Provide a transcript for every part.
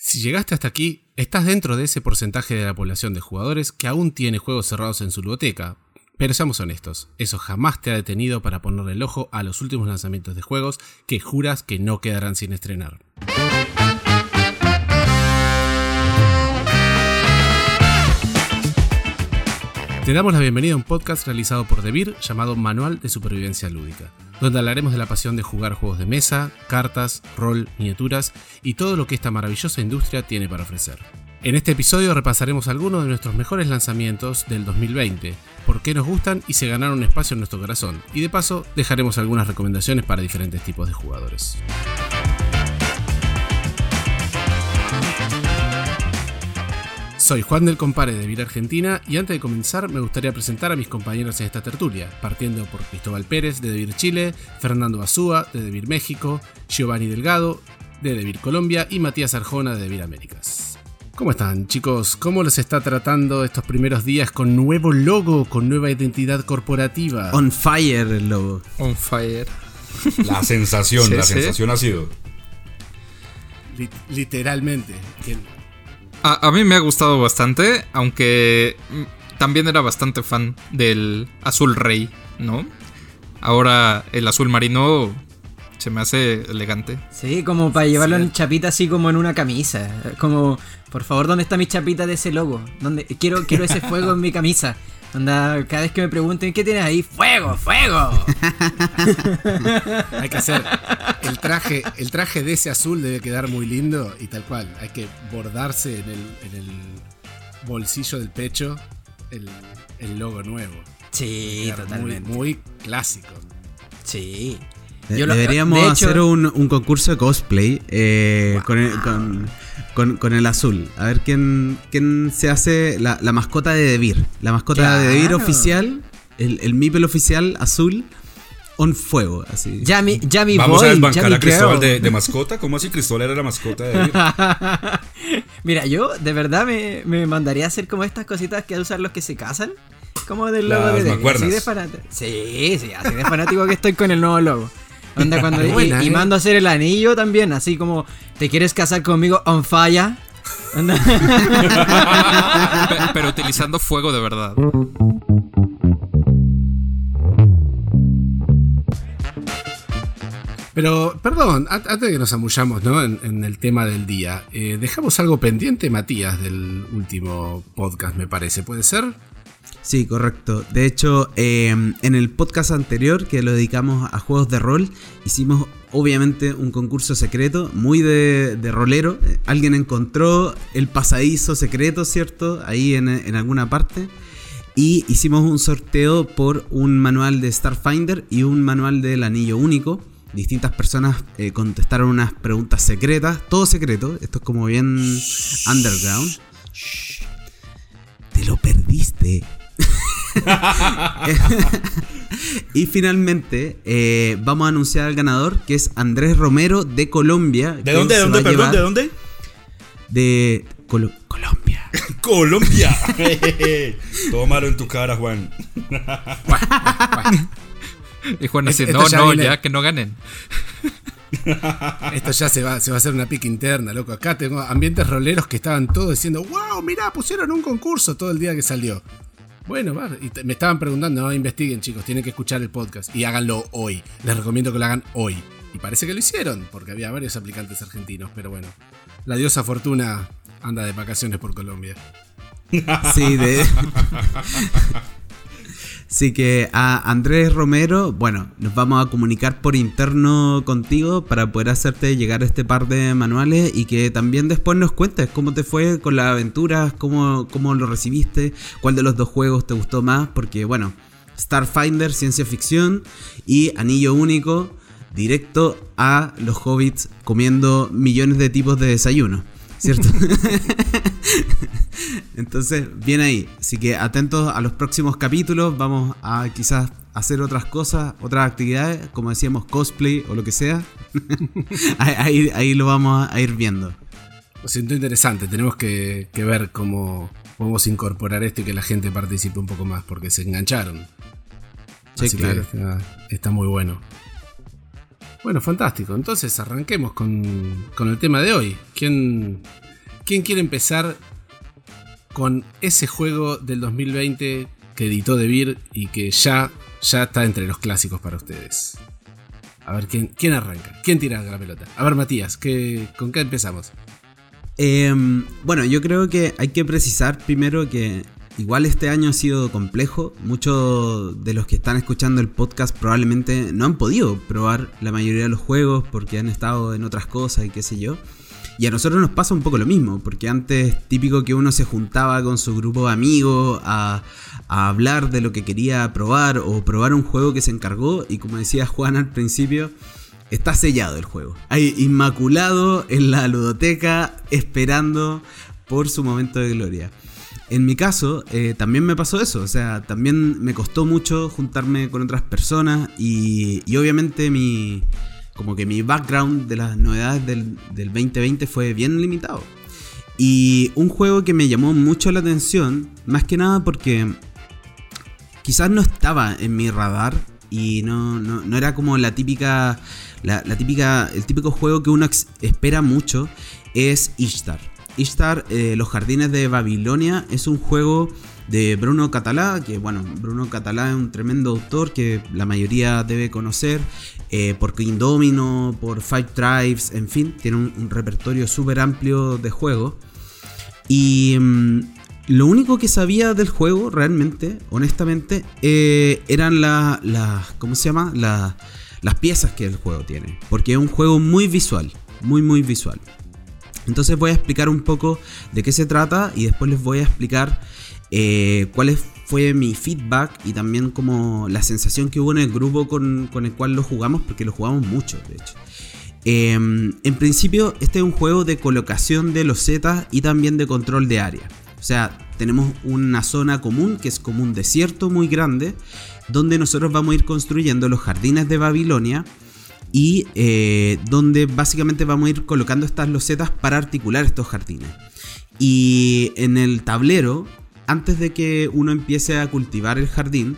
Si llegaste hasta aquí, estás dentro de ese porcentaje de la población de jugadores que aún tiene juegos cerrados en su biblioteca. Pero seamos honestos, eso jamás te ha detenido para ponerle el ojo a los últimos lanzamientos de juegos que juras que no quedarán sin estrenar. Te damos la bienvenida a un podcast realizado por Devir llamado Manual de Supervivencia Lúdica, donde hablaremos de la pasión de jugar juegos de mesa, cartas, rol, miniaturas y todo lo que esta maravillosa industria tiene para ofrecer. En este episodio repasaremos algunos de nuestros mejores lanzamientos del 2020, por qué nos gustan y se ganaron un espacio en nuestro corazón, y de paso dejaremos algunas recomendaciones para diferentes tipos de jugadores. Soy Juan del Compare de Vila Argentina y antes de comenzar me gustaría presentar a mis compañeros en esta tertulia, partiendo por Cristóbal Pérez de Devir Chile, Fernando Azúa de Devir México, Giovanni Delgado de Devir Colombia y Matías Arjona de Devir Américas. ¿Cómo están chicos? ¿Cómo les está tratando estos primeros días con nuevo logo, con nueva identidad corporativa? On fire el logo. On fire. La sensación, Sí, la sí. sensación ha sido. Li- literalmente. A, a mí me ha gustado bastante, aunque también era bastante fan del azul rey, ¿no? Ahora el azul marino se me hace elegante. Sí, como para llevarlo en chapita así como en una camisa. Como, por favor, ¿dónde está mi chapita de ese logo? ¿Dónde? Quiero, quiero ese fuego en mi camisa. Onda, cada vez que me pregunten, ¿qué tienes ahí? ¡Fuego, fuego! Hay que hacer el traje, el traje de ese azul debe quedar muy lindo y tal cual. Hay que bordarse en el, en el bolsillo del pecho el, el logo nuevo. Sí, Quedar muy, totalmente. muy clásico. Sí. Lo- Deberíamos de hecho- hacer un, un concurso de cosplay eh, con, el, con, con- con el azul. A ver quién, quién se hace la, la mascota de Devir. La mascota de Devir Claro. oficial, el, el Mipel oficial azul, on fuego. Así. Ya mi, ya mi Vamos boy, a desbancar a Cristóbal girl. de, de mascota. ¿Cómo así Cristóbal era la mascota de David? Mira, yo de verdad me, me mandaría a hacer como estas cositas que usan los que se casan. Como del logo Las de. Así mancuernas. de fanático. Sí, sí, así de fanático que estoy con el nuevo logo. Onda cuando y, Buena, y eh. mando a hacer el anillo también, así como ¿te quieres casar conmigo on fire? Onda. Pe- pero utilizando fuego de verdad. Pero, perdón, an- antes de que nos amullamos ¿no? en, en el tema del día, eh, dejamos algo pendiente, Matías, del último podcast, me parece. ¿Puede ser? Sí, correcto. De hecho, eh, en el podcast anterior que lo dedicamos a juegos de rol, hicimos obviamente un concurso secreto, muy de, de rolero. Eh, Alguien encontró el pasadizo secreto, ¿cierto? Ahí en, en alguna parte. Y hicimos un sorteo por un manual de Starfinder y un manual del Anillo Único. Distintas personas eh, contestaron unas preguntas secretas, todo secreto. Esto es como bien underground. Te lo perdiste. Y finalmente eh, vamos a anunciar al ganador que es Andrés Romero de Colombia. ¿De dónde? ¿De dónde? Perdón, ¿de dónde? De Colo- Colombia. Colombia. Todo malo en tu cara, Juan. Y Juan así, no, ya no, viene- ya que no ganen. Esto ya se va, se va a hacer una pica interna, loco. Acá tengo ambientes roleros que estaban todos diciendo, wow, mirá, pusieron un concurso todo el día que salió. Bueno, va, y te- me estaban preguntando, no investiguen chicos, tienen que escuchar el podcast y háganlo hoy. Les recomiendo que lo hagan hoy. Y parece que lo hicieron, porque había varios aplicantes argentinos, pero bueno. La diosa Fortuna anda de vacaciones por Colombia. Sí, de. Así que a Andrés Romero, bueno, nos vamos a comunicar por interno contigo para poder hacerte llegar este par de manuales y que también después nos cuentes cómo te fue con las aventuras, cómo, cómo lo recibiste, cuál de los dos juegos te gustó más, porque bueno, Starfinder, ciencia ficción y Anillo Único, directo a los hobbits comiendo millones de tipos de desayuno, ¿cierto? Entonces, bien ahí. Así que atentos a los próximos capítulos. Vamos a quizás hacer otras cosas, otras actividades, como decíamos, cosplay o lo que sea. ahí, ahí- lo vamos a ir viendo. Lo siento interesante, tenemos que, que ver cómo podemos incorporar esto y que la gente participe un poco más, porque se engancharon. Sí, Así que claro. está, está muy bueno. Bueno, fantástico. Entonces arranquemos con, con el tema de hoy. ¿Quién, ¿quién quiere empezar con ese juego del 2020 que editó DeVir y que ya, ya está entre los clásicos para ustedes? A ver, ¿quién, quién arranca? ¿Quién tira la pelota? A ver, Matías, ¿qué, ¿con qué empezamos? Em, bueno, yo creo que hay que precisar primero que igual este año ha sido complejo. Muchos de los que están escuchando el podcast probablemente no han podido probar la mayoría de los juegos porque han estado en otras cosas y qué sé yo. Y a nosotros nos pasa un poco lo mismo, porque antes típico que uno se juntaba con su grupo de amigos a, a hablar de lo que quería probar o probar un juego que se encargó y como decía Juan al principio, está sellado el juego. Hay inmaculado en la ludoteca esperando por su momento de gloria. En mi caso, eh, también me pasó eso, o sea, también me costó mucho juntarme con otras personas y, obviamente mi, como que mi background de las novedades del, del 2020 fue bien limitado. Y un juego que me llamó mucho la atención, más que nada porque quizás no estaba en mi radar y no, no, no era como la típica, la, la, típica, el típico juego que uno espera mucho, es Ishtar. Ishtar, eh, Los Jardines de Babilonia, es un juego de Bruno Catalá, que bueno, Bruno Catalá es un tremendo autor que la mayoría debe conocer, eh, por King Domino, por Five Tribes, en fin, tiene un, repertorio súper amplio de juegos. Y mmm, lo único que sabía del juego, realmente, honestamente, eh, eran las. La, ¿Cómo se llama? La, las piezas que el juego tiene. Porque es un juego muy visual. Muy, muy visual. Entonces voy a explicar un poco de qué se trata y después les voy a explicar eh, cuál fue mi feedback y también como la sensación que hubo en el grupo con, el cual lo jugamos, porque lo jugamos mucho, de hecho. Eh, en principio, este es un juego de colocación de los zetas y también de control de área. O sea, tenemos una zona común que es como un desierto muy grande, donde nosotros vamos a ir construyendo los jardines de Babilonia y eh, donde básicamente vamos a ir colocando estas losetas para articular estos jardines. Y en el tablero, antes de que uno empiece a cultivar el jardín,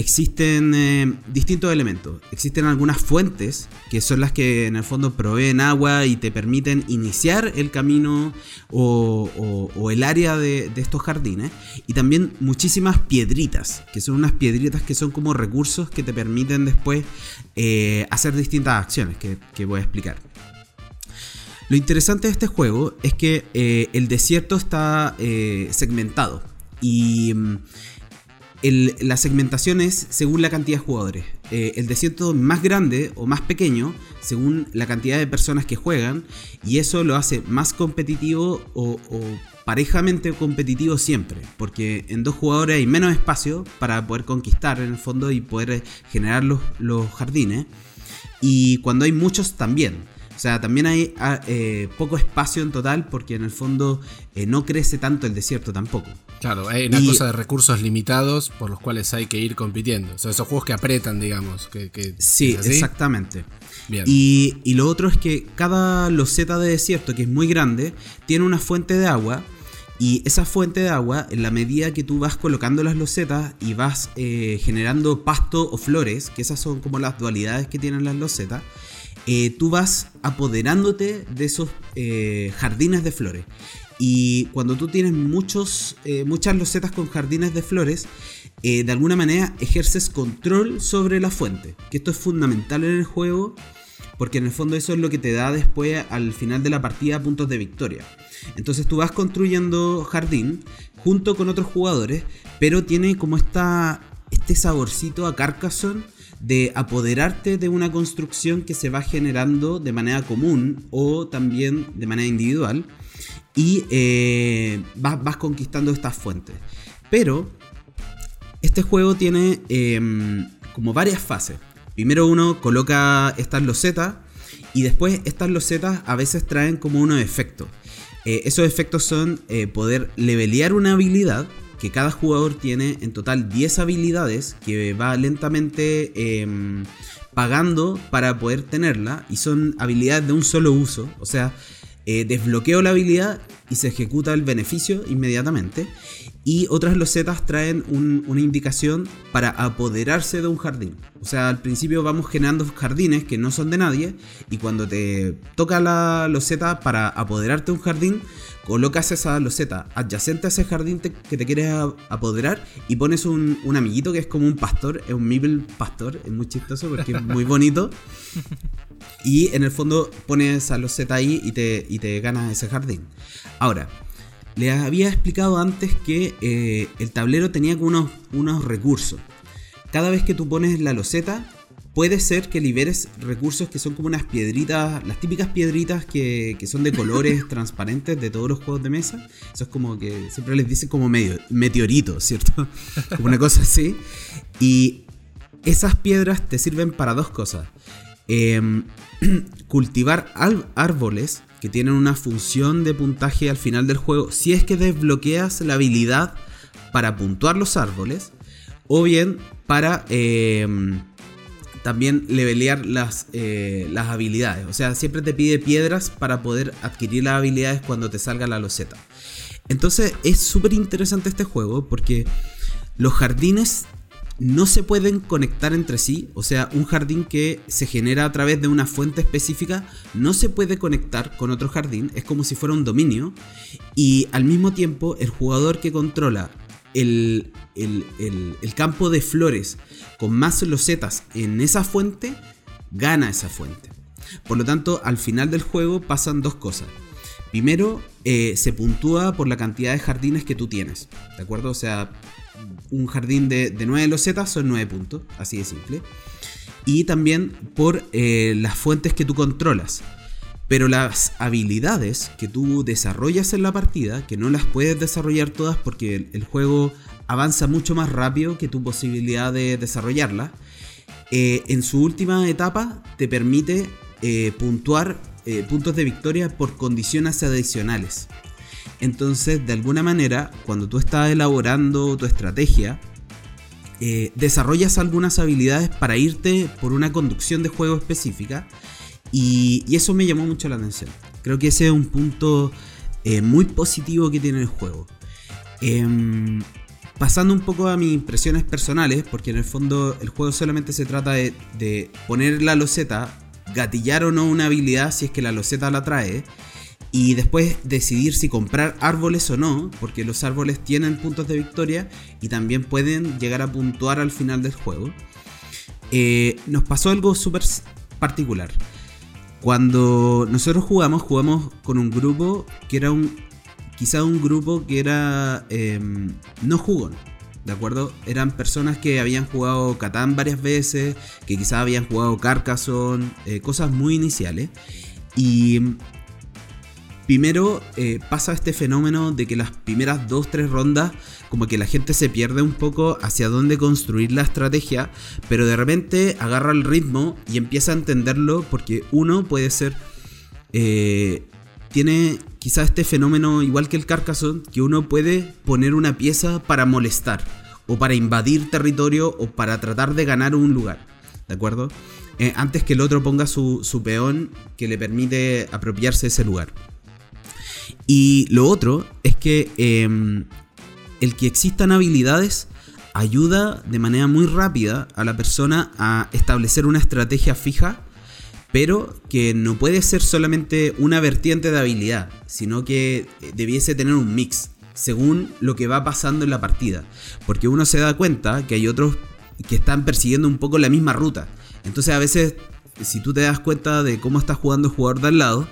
existen eh, distintos elementos. Existen algunas fuentes que son las que en el fondo proveen agua y te permiten iniciar el camino o, el área de, estos jardines. Y también muchísimas piedritas, que son unas piedritas que son como recursos que te permiten después eh, hacer distintas acciones que, voy a explicar. Lo interesante de este juego es que eh, el desierto está segmentado. Y mm, el, la segmentación es según la cantidad de jugadores. Eh, el desierto más grande o más pequeño según la cantidad de personas que juegan y eso lo hace más competitivo o, parejamente competitivo siempre porque en dos jugadores hay menos espacio para poder conquistar en el fondo y poder generar los, jardines y cuando hay muchos también. O sea, también hay eh, poco espacio en total porque en el fondo eh, no crece tanto el desierto tampoco. Claro, hay una y, cosa de recursos limitados por los cuales hay que ir compitiendo. O sea, esos juegos que apretan, digamos. Que, que sí, exactamente. Bien. Y, y, lo otro es que cada loseta de desierto, que es muy grande, tiene una fuente de agua. Y esa fuente de agua, en la medida que tú vas colocando las losetas y vas eh, generando pasto o flores, que esas son como las dualidades que tienen las losetas, eh, tú vas apoderándote de esos eh, jardines de flores. Y cuando tú tienes muchos, eh, muchas losetas con jardines de flores, eh, de alguna manera ejerces control sobre la fuente. Que esto es fundamental en el juego, porque en el fondo eso es lo que te da después al final de la partida puntos de victoria. Entonces tú vas construyendo jardín junto con otros jugadores, pero tiene como esta, este saborcito a Carcassonne de apoderarte de una construcción que se va generando de manera común o también de manera individual y eh, vas, vas, conquistando estas fuentes. Pero este juego tiene eh, como varias fases. Primero uno coloca estas losetas y después estas losetas a veces traen como unos efectos. Eh, esos efectos son eh, poder levelear una habilidad que cada jugador tiene en total 10 habilidades que va lentamente eh, pagando para poder tenerla y son habilidades de un solo uso, o sea, eh, desbloqueo la habilidad y se ejecuta el beneficio inmediatamente. Y otras losetas traen un- una indicación para apoderarse de un jardín. O sea, al principio vamos generando jardines que no son de nadie. Y cuando te toca la loseta para apoderarte de un jardín, colocas esa loseta adyacente a ese jardín que te quieres apoderar y pones un, un amiguito que es como un pastor, es un Meeple pastor, es muy chistoso porque es muy bonito. Y en el fondo pones esa loseta ahí y te, y te ganas ese jardín. Ahora, les había explicado antes que eh, el tablero tenía unos, unos recursos. Cada vez que tú pones la loseta, puede ser que liberes recursos que son como unas piedritas, las típicas piedritas que, que son de colores transparentes de todos los juegos de mesa. Eso es como que siempre les dicen como medio, meteorito, ¿cierto? como una cosa así. Y esas piedras te sirven para dos cosas. Em, cultivar árboles que tienen una función de puntaje al final del juego si es que desbloqueas la habilidad para puntuar los árboles o bien para em, también levelear las, eh, las habilidades. O sea, siempre te pide piedras para poder adquirir las habilidades cuando te salga la loseta. Entonces es súper interesante este juego porque los jardines no se pueden conectar entre sí. O sea, un jardín que se genera a través de una fuente específica no se puede conectar con otro jardín. Es como si fuera un dominio. Y al mismo tiempo, el jugador que controla el, el- el- campo de flores con más losetas en esa fuente, gana esa fuente. Por lo tanto, al final del juego pasan dos cosas. Primero, eh, se puntúa por la cantidad de jardines que tú tienes. ¿De acuerdo? O sea, un jardín de, de 9 losetas son 9 puntos. Así de simple. Y también por eh, las fuentes que tú controlas. Pero las habilidades que tú desarrollas en la partida, que no las puedes desarrollar todas porque el, juego avanza mucho más rápido que tu posibilidad de desarrollarlas, eh, en su última etapa te permite eh, puntuar puntos de victoria por condiciones adicionales. Entonces, de alguna manera, cuando tú estás elaborando tu estrategia, eh, desarrollas algunas habilidades para irte por una conducción de juego específica y, eso me llamó mucho la atención. Creo que ese es un punto eh, muy positivo que tiene el juego. Em, pasando un poco a mis impresiones personales, porque en el fondo el juego solamente se trata de, de poner la loseta, gatillar o no una habilidad si es que la loseta la trae, y después decidir si comprar árboles o no, porque los árboles tienen puntos de victoria y también pueden llegar a puntuar al final del juego. Eh, nos pasó algo súper particular. Cuando nosotros jugamos, jugamos con un grupo que era un. Quizá un grupo que era. em, no jugón. ¿De acuerdo? Eran personas que habían jugado Catán varias veces, que quizás habían jugado Carcassonne, eh, cosas muy iniciales. Y primero eh, pasa este fenómeno de que las primeras dos, tres rondas, como que la gente se pierde un poco hacia dónde construir la estrategia, pero de repente agarra el ritmo y empieza a entenderlo porque uno puede ser... eh, tiene quizá este fenómeno igual que el Carcassonne, que uno puede poner una pieza para molestar, o para invadir territorio, o para tratar de ganar un lugar. ¿De acuerdo? Eh, antes que el otro ponga su, su peón que le permite apropiarse de ese lugar. Y lo otro es que em, el que existan habilidades ayuda de manera muy rápida a la persona a establecer una estrategia fija, pero que no puede ser solamente una vertiente de habilidad, sino que eh, debiese tener un mix según lo que va pasando en la partida. Porque uno se da cuenta que hay otros que están persiguiendo un poco la misma ruta. Entonces a veces, si tú te das cuenta de cómo está jugando el jugador de al lado,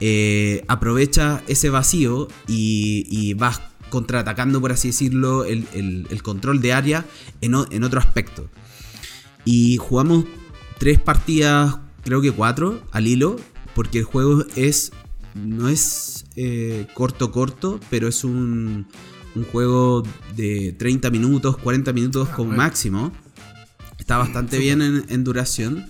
eh, aprovecha ese vacío y, y vas contraatacando, por así decirlo, el, el- el control de área en, o- en otro aspecto. Y jugamos tres partidas, creo que cuatro, al hilo, porque el juego es. No es eh, corto, corto, pero es un, un juego de 30 minutos, 40 minutos como bueno. máximo. Está bastante bien en, en duración.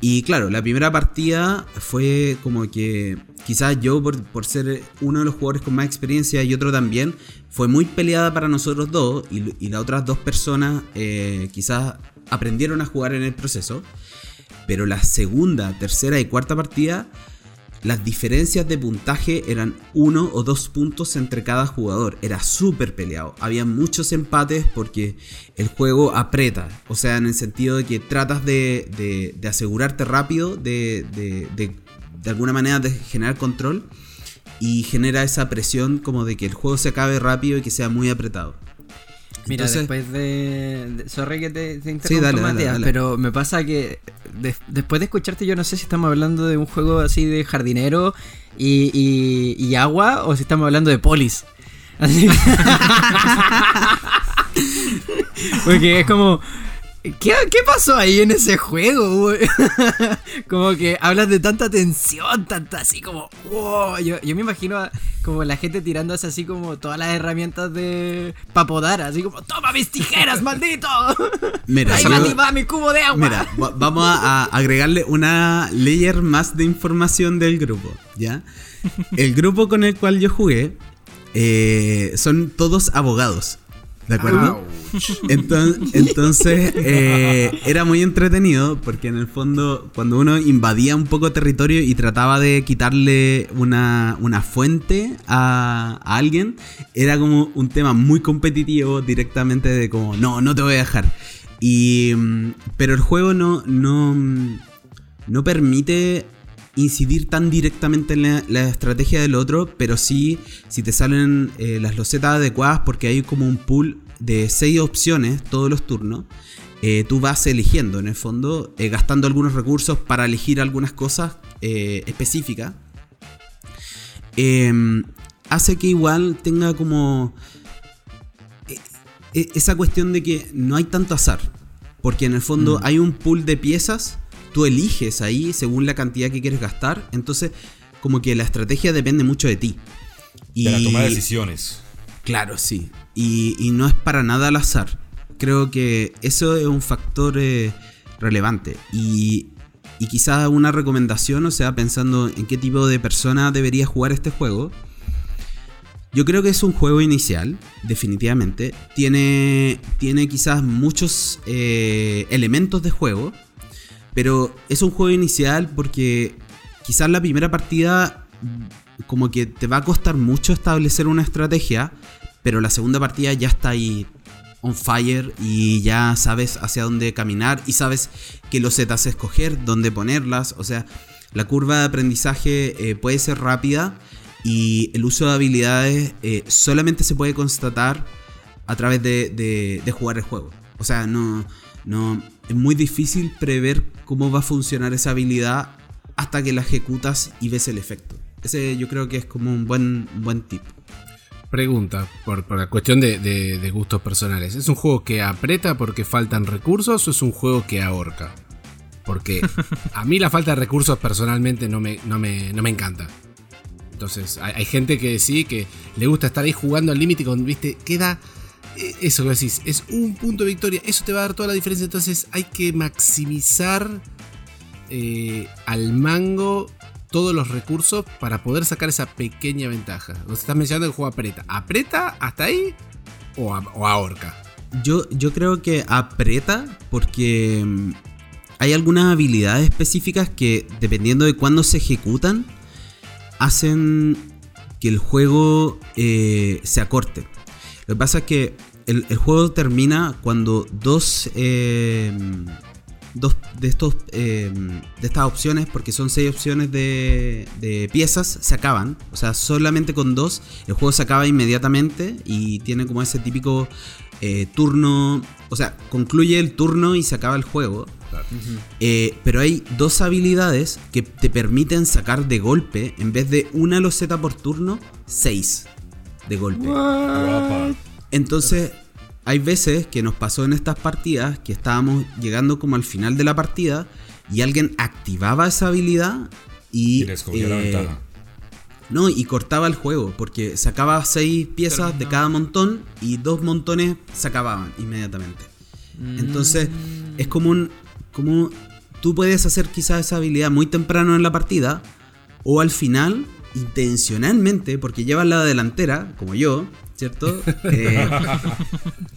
Y claro, la primera partida fue como que quizás yo por, por ser uno de los jugadores con más experiencia y otro también, fue muy peleada para nosotros dos y, las otras dos personas eh, quizás aprendieron a jugar en el proceso. Pero la segunda, tercera y cuarta partida, las diferencias de puntaje eran uno o dos puntos entre cada jugador. Era súper peleado. Había muchos empates porque el juego aprieta. O sea, en el sentido de que tratas de, asegurarte rápido, de- de alguna manera de generar control. Y genera esa presión como de que el juego se acabe rápido y que sea muy apretado. Mira, Entonces- después de, de- Sorry que te, te interrumpa, Sí, dale, dale, Matías, dale. pero me pasa que de- después de escucharte, yo no sé si estamos hablando de un juego así de jardinero y, y- y agua o si estamos hablando de polis. Así- Porque es como. ¿Qué, qué pasó ahí en ese juego, como que hablas de tanta tensión, tanta así como. wow. Yo, yo me imagino a- como la gente tirándose así como todas las herramientas de Papodar, así como: ¡Toma mis tijeras, maldito! Mira, ¡Ahí va, va mi cubo de agua! Mira, va- vamos a, a agregarle una layer más de información del grupo, ¿ya? El grupo con el cual yo jugué eh, son todos abogados, ¿de acuerdo? Enton- Entonces, eh, era muy entretenido porque en el fondo cuando uno invadía un poco territorio y trataba de quitarle una, una fuente a, a alguien, era como un tema muy competitivo directamente de como, no, no te voy a dejar. Y, mm, pero el juego no, no, mm, no permite incidir tan directamente en la, la estrategia del otro, pero sí si te salen eh, las losetas adecuadas porque hay como un pool de seis opciones todos los turnos. eh, tú vas eligiendo en el fondo, eh, gastando algunos recursos para elegir algunas cosas específicas. Em, hace que igual tenga como e- esa cuestión de que no hay tanto azar. Porque en el fondo hay un pool de piezas, tú eliges ahí según la cantidad que quieres gastar. Entonces, como que la estrategia depende mucho de ti. De la toma de decisiones. Claro, sí. Y, y no es para nada al azar. Creo que eso es un factor eh, relevante. Y, y quizás una recomendación, o sea, pensando en qué tipo de persona debería jugar este juego. Yo creo que es un juego inicial, definitivamente. Tiene, tiene quizás muchos eh, elementos de juego. Pero es un juego inicial porque quizás la primera partida como que te va a costar mucho establecer una estrategia, pero la segunda partida ya está ahí on fire y ya sabes hacia dónde caminar y sabes qué losetas escoger, dónde ponerlas. O sea, la curva de aprendizaje eh, puede ser rápida y el uso de habilidades eh, solamente se puede constatar a través de, de- de jugar el juego. O sea, no, no es muy difícil prever cómo va a funcionar esa habilidad hasta que la ejecutas y ves el efecto. Ese yo creo que es como un buen, buen tip. Pregunta, por, la cuestión de, gustos personales. ¿Es un juego que aprieta porque faltan recursos o es un juego que ahorca? Porque a mí la falta de recursos personalmente no me, no me, no me encanta. Entonces, hay, gente que sí, que le gusta estar ahí jugando al límite con, viste, queda eso que decís, es un punto de victoria, eso te va a dar toda la diferencia. Entonces, hay que maximizar eh, al mango todos los recursos para poder sacar esa pequeña ventaja. Vos estás mencionando el juego aprieta. ¿Aprieta hasta ahí o, o ahorca? Yo, yo creo que aprieta porque mm, hay algunas habilidades específicas que, dependiendo de cuándo se ejecutan, hacen que el juego eh, se acorte. Lo que pasa es que el, el juego termina cuando dos, eh, dos de, estos, eh, de estas opciones, porque son seis opciones de, de piezas, se acaban. O sea, solamente con dos el juego se acaba inmediatamente y tiene como ese típico eh, turno. O sea, concluye el turno y se acaba el juego. Eh, pero hay dos habilidades que te permiten sacar de golpe, en vez de una loseta por turno, seis de golpe. Guapa. Entonces, hay veces que nos pasó en estas partidas que estábamos llegando como al final de la partida y alguien activaba esa habilidad y. Y les la eh, ventaja. No, y cortaba el juego, porque sacaba seis piezas de cada montón y dos montones se acababan inmediatamente. Entonces, es como un. Como tú puedes hacer quizás esa habilidad muy temprano en la partida, o al final, intencionalmente, porque llevas la delantera, como yo, ¿cierto? Eh,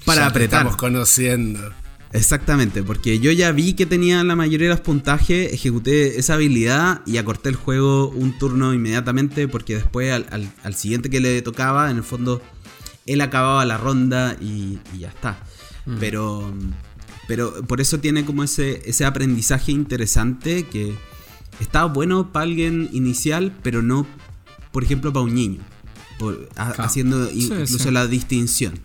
para Ya apretar. Estamos conociendo. Exactamente, porque yo ya vi que tenía la mayoría de los puntajes, ejecuté esa habilidad y acorté el juego un turno inmediatamente porque después al, al- al siguiente que le tocaba, en el fondo, él acababa la ronda y, y ya está. Pero, pero por eso tiene como ese, ese aprendizaje interesante que está bueno para alguien inicial, pero no, por ejemplo, para un niño. Por- ha- Claro. Haciendo Sí, incluso sí. la distinción.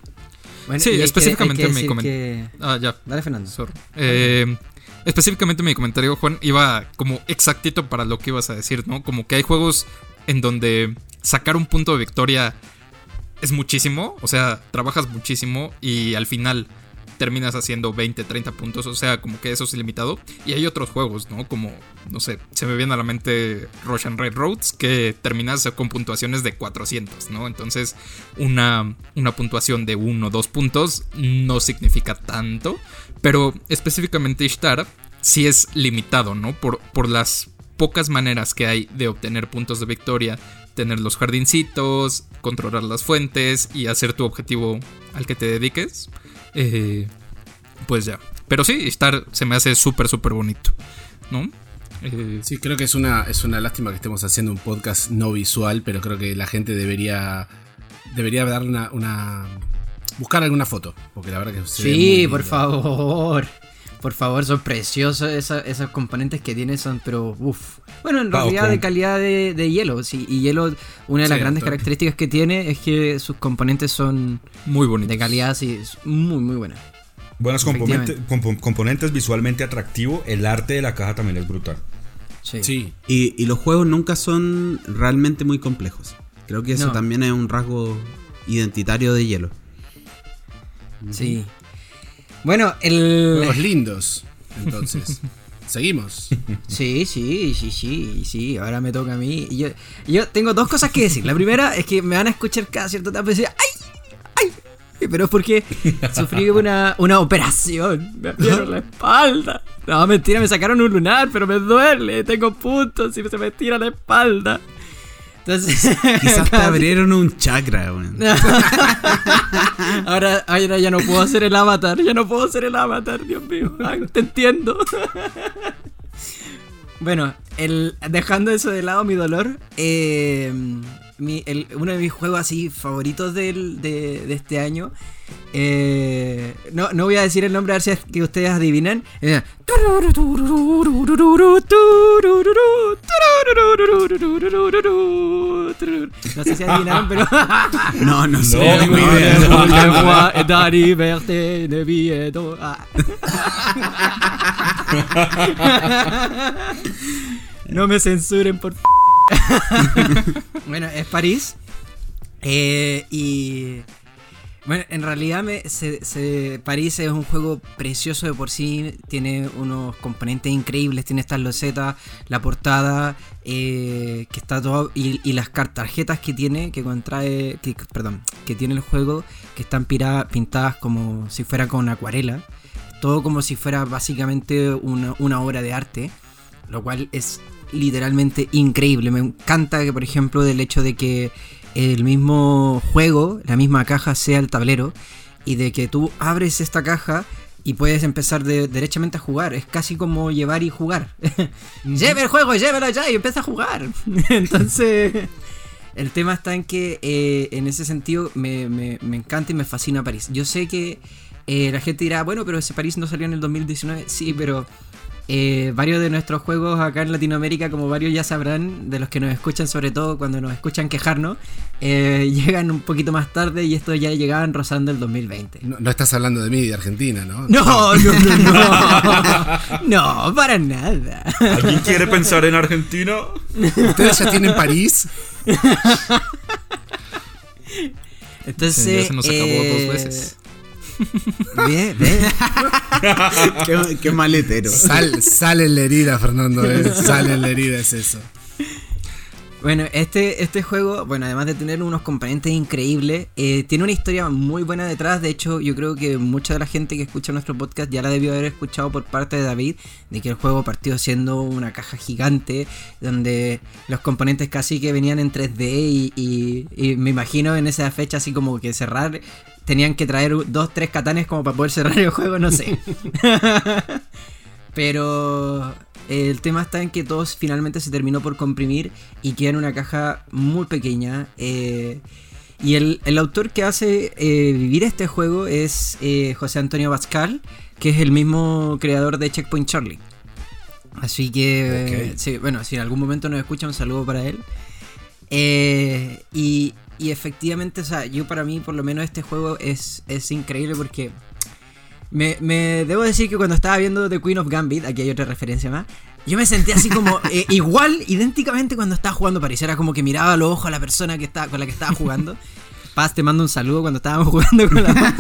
Bueno, Sí, específicamente que comen- que- Ah, ya. Dale, Fernando. Eh, específicamente mi comentario, Juan, iba como exactito para lo que ibas a decir, ¿no? Como que hay juegos en donde sacar un punto de victoria es muchísimo, o sea, trabajas muchísimo y al final terminas haciendo 20, 30 puntos, o sea, como que eso es ilimitado. Y hay otros juegos, ¿no? Como, no sé, se me viene a la mente Russian Red Roads, que terminas con puntuaciones de 400, ¿no? Entonces, una, una puntuación de 1 o 2 puntos no significa tanto, pero específicamente Ishtar sí es limitado, ¿no? Por, por las pocas maneras que hay de obtener puntos de victoria, tener los jardincitos, controlar las fuentes y hacer tu objetivo al que te dediques. Eh, pues ya. Pero sí, Ishtar se me hace súper, súper bonito, ¿no? Eh, Sí, creo que es una, es una lástima que estemos haciendo un podcast no visual, pero creo que la gente debería debería dar una, una- buscar alguna foto, porque la verdad que se ve muy Sí, lindo. por favor. Por favor, son preciosos esa- esos componentes que tiene, son, pero uff. Bueno, en Pau, realidad con- de calidad de, de hielo, sí. Y hielo, una de las Sí, grandes características que tiene es que sus componentes son muy bonito. de calidad, sí, es muy, muy buena. Buenos componentes, compo- componentes visualmente atractivo. El arte de la caja también es brutal. Sí. Sí, Y, y los juegos nunca son realmente muy complejos. Creo que eso No. también es un rasgo identitario de hielo. sí. Bueno, el. juegos lindos. Entonces, seguimos. Sí, sí, sí, sí, sí, ahora me toca a mí. Y yo, yo tengo dos cosas que decir. La primera es que me van a escuchar cada cierto tiempo y decir, ¡ay! ¡ay! Pero es porque sufrí una, una operación. Me abrieron la espalda. No, mentira, me sacaron un lunar, pero me duele. Tengo puntos y se me tira la espalda. Entonces, Quizás te abrieron un chakra, weón. ahora, ahora ya no puedo hacer el avatar, ya no puedo hacer el avatar, Dios mío. Ay, te entiendo. bueno, el, dejando eso de lado, mi dolor, eh, mi- el- uno de mis juegos así favoritos del- de, de este año, eh, no, no voy a decir el nombre, a ver si es que ustedes adivinan. eh, No sé si adivinaron, pero... No, no sé. No, no. Ah. No me censuren, por f- Bueno, es París. Eh, y. Bueno, en realidad me, París es un juego precioso de por sí. Tiene unos componentes increíbles. Tiene estas losetas, la portada, eh, que está todo. Y, y las tarjetas que tiene, que contrae. Que, perdón, que tiene el juego, que están pintadas como si fuera con acuarela. Todo como si fuera básicamente una obra de arte. Lo cual es literalmente increíble. Me encanta que, por ejemplo, del hecho de que el mismo juego, la misma caja sea el tablero y de que tú abres esta caja y puedes empezar de, derechamente a jugar. Es casi como llevar y jugar. Lleve el juego, llévelo ya y empieza a jugar. Entonces, el tema está en que eh, en ese sentido me, me- me encanta y me fascina París. Yo sé que eh, la gente dirá, bueno, pero ese París no salió en el 2019. Sí, pero eh, varios de nuestros juegos acá en Latinoamérica, como varios ya sabrán, de los que nos escuchan, sobre todo cuando nos escuchan quejarnos, eh, llegan un poquito más tarde y estos ya llegaban rozando el 2020. No, no estás hablando de mí y de Argentina, ¿no? No, no, no, no, no, para nada. ¿Alguien quiere pensar en Argentina? ¿Ustedes ya tienen París? Entonces, Sí, ya se nos acabó eh, dos veces. Ve, ve. qué, qué maletero. Sal, sale en la herida, Fernando. eh, Sale en la herida, es eso. Bueno, este, este juego, bueno, además de tener unos componentes increíbles, eh, tiene una historia muy buena detrás. De hecho, yo creo que mucha de la gente que escucha nuestro podcast ya la debió haber escuchado por parte de David, de que el juego partió siendo una caja gigante, donde los componentes casi que venían en 3D y, y- y me imagino en esa fecha así como que cerrar tenían que traer dos, tres catanes como para poder cerrar el juego, no sé. Pero el tema está en que todo finalmente se terminó por comprimir y queda en una caja muy pequeña. Eh, y el, autor que hace eh, vivir este juego es eh, José Antonio Pascal, que es el mismo creador de Checkpoint Charlie. Así que, sí, bueno, si en algún momento nos escucha, un saludo para él. y, y, efectivamente, o sea, yo para mí, por lo menos, este juego es, es increíble porque me, me, debo decir que cuando estaba viendo The Queen of Gambit, aquí hay otra referencia más, yo me sentí así como eh, igual, idénticamente cuando estaba jugando París. Era como que miraba a los ojos a la persona que estaba, con la que estaba jugando. Paz, te mando un saludo cuando estábamos jugando con la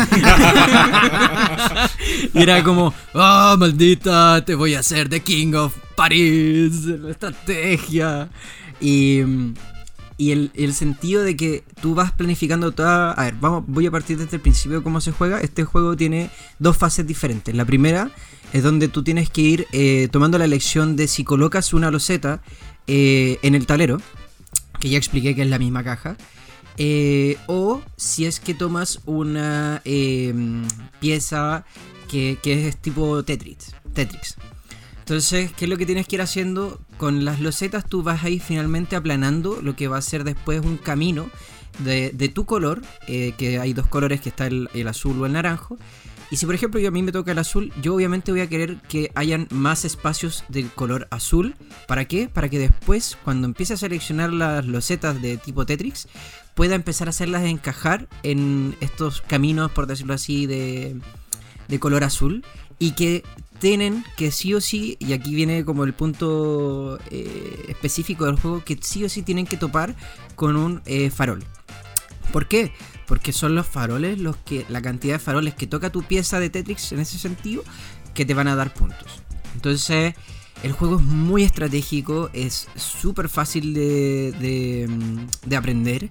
Y era como, oh, maldita, te voy a hacer The King of París, la estrategia. Y, y el, el, sentido de que tú vas planificando toda... A ver, vamos, voy a partir desde el principio de cómo se juega. Este juego tiene dos fases diferentes. La primera es donde tú tienes que ir eh, tomando la elección de si colocas una loseta eh, en el tablero, que ya expliqué que es la misma caja, eh, o si es que tomas una em, pieza que, que, es tipo Tetris. Tetris. Entonces, ¿qué es lo que tienes que ir haciendo? Con las losetas tú vas a ir finalmente aplanando lo que va a ser después un camino de, tu color, que hay dos colores que está el, el azul o el naranjo, y si por ejemplo yo a mí me toca el azul, yo obviamente voy a querer que hayan más espacios del color azul. ¿Para qué? Para que después, cuando empiece a seleccionar las losetas de tipo Tetris, pueda empezar a hacerlas encajar en estos caminos, por decirlo así, de, de color azul. Y que tienen que sí o sí, y aquí viene como el punto eh, específico del juego, que sí o sí tienen que topar con un eh, farol. ¿Por qué? Porque son los faroles los que. la cantidad de faroles que toca tu pieza de Tetris en ese sentido. que te van a dar puntos. Entonces. El juego es muy estratégico, es súper fácil de, de, mm, aprender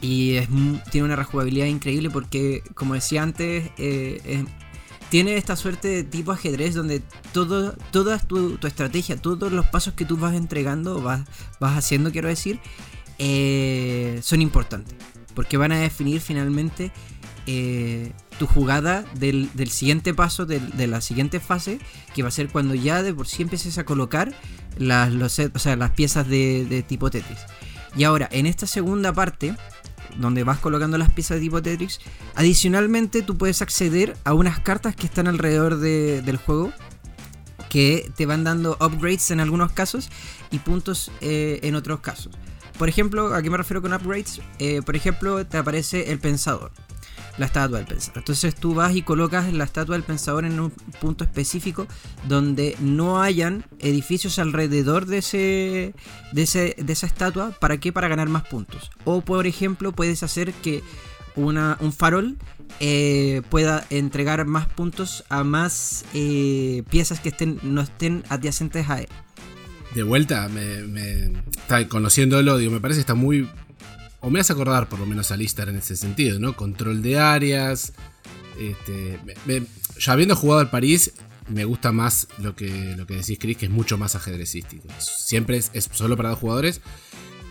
y es, tiene una rejugabilidad increíble porque, como decía antes, eh, tiene esta suerte de tipo ajedrez donde toda tu, estrategia, todos los pasos que tú vas entregando, vas, vas haciendo, quiero decir, eh, son importantes porque van a definir finalmente eh, tu jugada del, siguiente paso, de la siguiente fase, que va a ser cuando ya de por sí empieces a colocar las, las piezas de, tipo Tetris. Y ahora, en esta segunda parte, donde vas colocando las piezas de tipo Tetris, adicionalmente tú puedes acceder a unas cartas que están alrededor del juego que te van dando upgrades en algunos casos y puntos eh, en otros casos. Por ejemplo, ¿a qué me refiero con upgrades? Eh, por ejemplo, te aparece el pensador, la estatua del pensador. Entonces tú vas y colocas la estatua del pensador en un punto específico donde no hayan edificios alrededor de, ese, de, esa estatua. ¿Para qué? Para ganar más puntos. O por ejemplo, puedes hacer que un farol eh, pueda entregar más puntos a más eh, piezas que estén, no estén adyacentes a él de vuelta, me, me está conociéndolo, digo, me parece que está muy. O me hace acordar por lo menos a Listar en ese sentido, ¿no? Control de áreas. Este, ya habiendo jugado al París, me gusta más lo que, lo que decís, Chris, que es mucho más ajedrecístico. Siempre es, solo para dos jugadores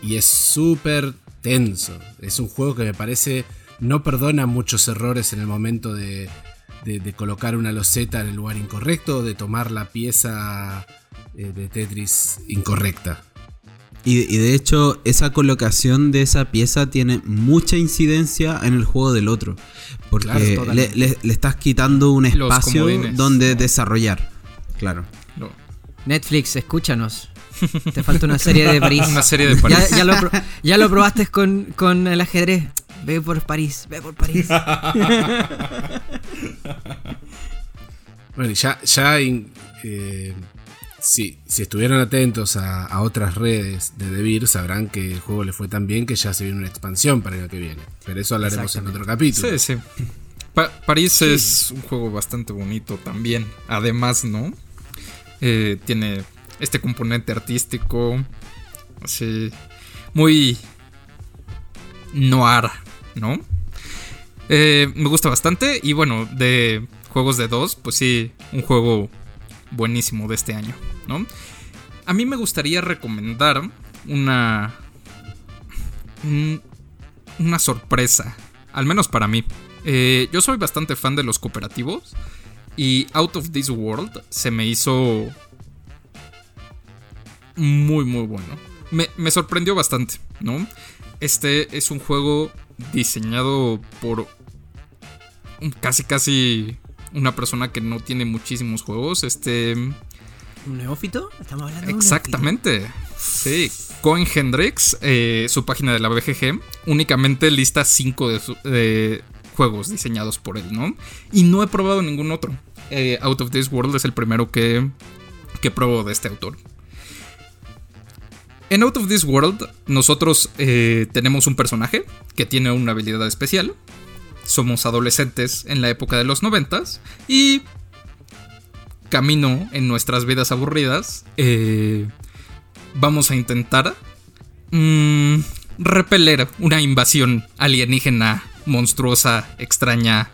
y es súper tenso. Es un juego que me parece no perdona muchos errores en el momento de, de, colocar una loseta en el lugar incorrecto, de tomar la pieza eh, de Tetris incorrecta. Y, de hecho, esa colocación de esa pieza tiene mucha incidencia en el juego del otro. Porque le, estás quitando un espacio donde desarrollar. Claro. Netflix, escúchanos. Te falta una serie de París. una serie de París. Ya, lo, probaste con, con, el ajedrez. Ve por París, ve por París. bueno, ya, ya eh, si, si estuvieron atentos a, otras redes de Debir, sabrán que el juego le fue tan bien que ya se viene una expansión para el año que viene. Pero eso hablaremos en otro capítulo. Sí, sí. París es un juego bastante bonito también. Además, ¿no? Eh, tiene este componente artístico. Así. Muy. noir, ¿no? Eh, me gusta bastante. Y bueno, de juegos de dos, pues sí, un juego buenísimo de este año, A mí me gustaría recomendar una una sorpresa, al menos para mí, Eh, yo soy bastante fan de los cooperativos y Out of This World se me hizo muy, muy bueno. Me, me sorprendió bastante, ¿no? Este es un juego diseñado por casi, casi una persona que no tiene muchísimos juegos. Este. ¿Un neófito? Estamos hablando de Exactamente. Sí. Cohen Hendrix, eh, su página de la BGG, únicamente lista 5 de, su- de juegos diseñados por él, ¿no? Y no he probado ningún otro. Eh, Out of This World es el primero que, que pruebo de este autor. En Out of This World, nosotros eh, tenemos un personaje que tiene una habilidad especial. Somos adolescentes en la época de los noventas y camino en nuestras vidas aburridas, eh, vamos a intentar mm, repeler una invasión alienígena, monstruosa, extraña,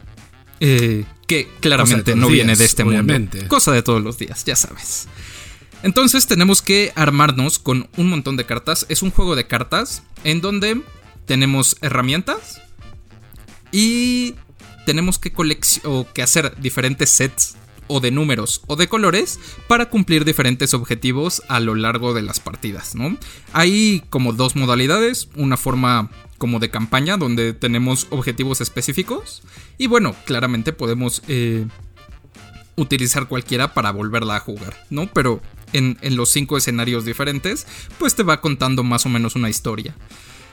eh, que claramente no viene de este obviamente. mundo. Cosa de todos los días, ya sabes. Entonces tenemos que armarnos con un montón de cartas. Es un juego de cartas en donde tenemos herramientas y tenemos que, o que hacer diferentes sets o de números o de colores para cumplir diferentes objetivos a lo largo de las partidas, ¿no? Hay como dos modalidades, una forma como de campaña donde tenemos objetivos específicos y bueno, claramente podemos eh, utilizar cualquiera para volverla a jugar, ¿no? Pero en, en los cinco escenarios diferentes, pues te va contando más o menos una historia.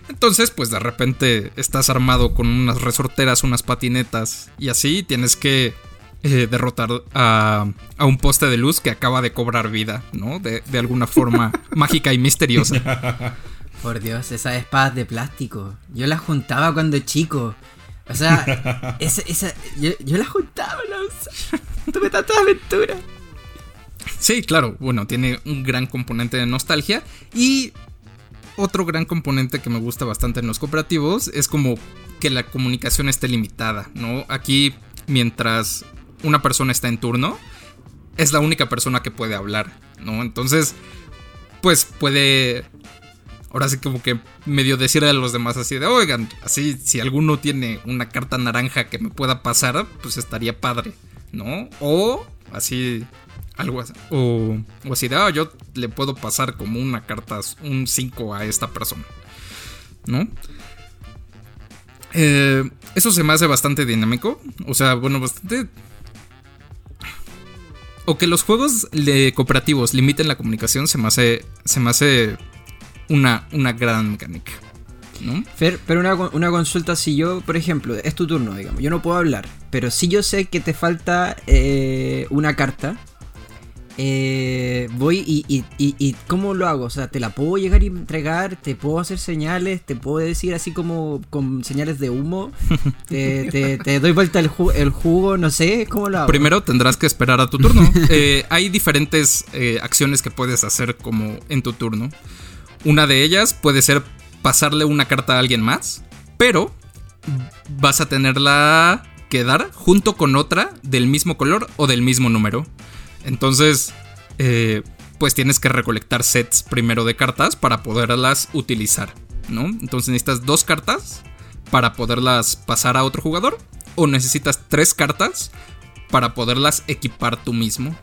Entonces, pues de repente estás armado con unas resorteras, unas patinetas y así tienes que eh, derrotar a, a un poste de luz que acaba de cobrar vida, ¿no? De, de alguna forma mágica y misteriosa. Por Dios, esas espadas de plástico. Yo las juntaba cuando chico. O sea, esa, esa, yo, yo las juntaba, usaba. Tuve tantas aventuras. Sí, claro, bueno, tiene un gran componente de nostalgia y otro gran componente que me gusta bastante en los cooperativos es como que la comunicación esté limitada, ¿no? Aquí, mientras una persona está en turno, es la única persona que puede hablar, ¿no? Entonces, pues puede... Ahora sí como que medio decirle a los demás así de, oigan, así si alguno tiene una carta naranja que me pueda pasar, pues estaría padre, ¿no? O así algo así. O, o así de, ah, yo le puedo pasar como una carta, un 5 a esta persona. ¿No? Eh, eso se me hace bastante dinámico. O sea, bueno, bastante... O que los juegos de cooperativos limiten la comunicación se me hace, se me hace una, una gran mecánica. ¿No? Fer, pero una, una consulta, si yo, por ejemplo, es tu turno, digamos, yo no puedo hablar, pero si yo sé que te falta eh, una carta, eh, voy y, y, y, y ¿cómo lo hago? O sea, ¿te la puedo llegar y entregar? ¿Te puedo hacer señales? ¿Te puedo decir así como con señales de humo? ¿Te, te, te doy vuelta el, ju el, jugo? No sé, ¿cómo lo hago? Primero tendrás que esperar a tu turno. eh, hay diferentes eh, acciones que puedes hacer como en tu turno. Una de ellas puede ser pasarle una carta a alguien más, pero vas a tenerla que dar junto con otra del mismo color o del mismo número. Entonces, eh, pues tienes que recolectar sets primero de cartas para poderlas utilizar, ¿no? Entonces necesitas dos cartas para poderlas pasar a otro jugador o necesitas tres cartas para poderlas equipar tú mismo.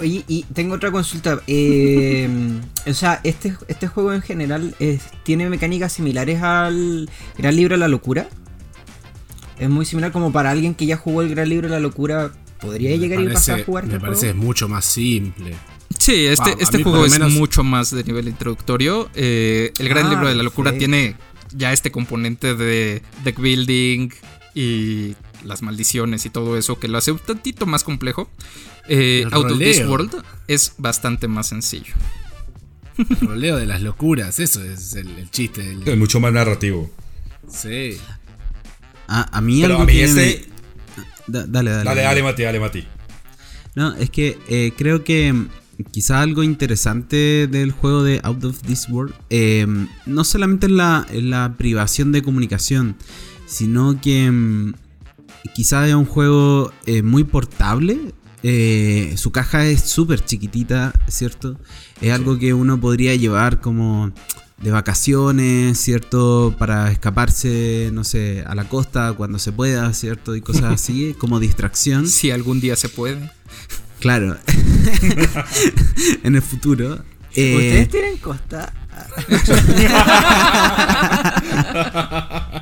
Oye, y tengo otra consulta. Eh, o sea, este, este juego en general es, tiene mecánicas similares al Gran Libro de la Locura. Es muy similar como para alguien que ya jugó el Gran Libro de la Locura. ¿Podría llegar parece- y pasar a jugar Me parece juego? mucho más simple. Sí, este, Ah, este juego es menos- mucho más de nivel introductorio. Eh, el Gran Ah, Libro de la Locura tiene ya este componente de deck building y las maldiciones y todo eso que lo hace un tantito más complejo. Eh, Out of This. World es bastante más sencillo. El roleo de las locuras, eso es el, el chiste. del- Es mucho más narrativo. sí. A, a mí Pero algo a mí que este- me- Da- dale, dale. Dale, dale, Mati, dale, Mati. No, es que eh, creo que mm, quizá algo interesante del juego de Out of This World, eh, no solamente en la, la privación de comunicación, sino que mm, quizá es un juego eh, muy portable. eh, su caja es súper chiquitita, ¿cierto? Es algo que uno podría llevar como de vacaciones, ¿cierto? Para escaparse, no sé, a la costa cuando se pueda, ¿cierto? Y cosas así, como distracción. Si algún día se puede. Claro. en el futuro. Eh, ¿Ustedes tienen costa?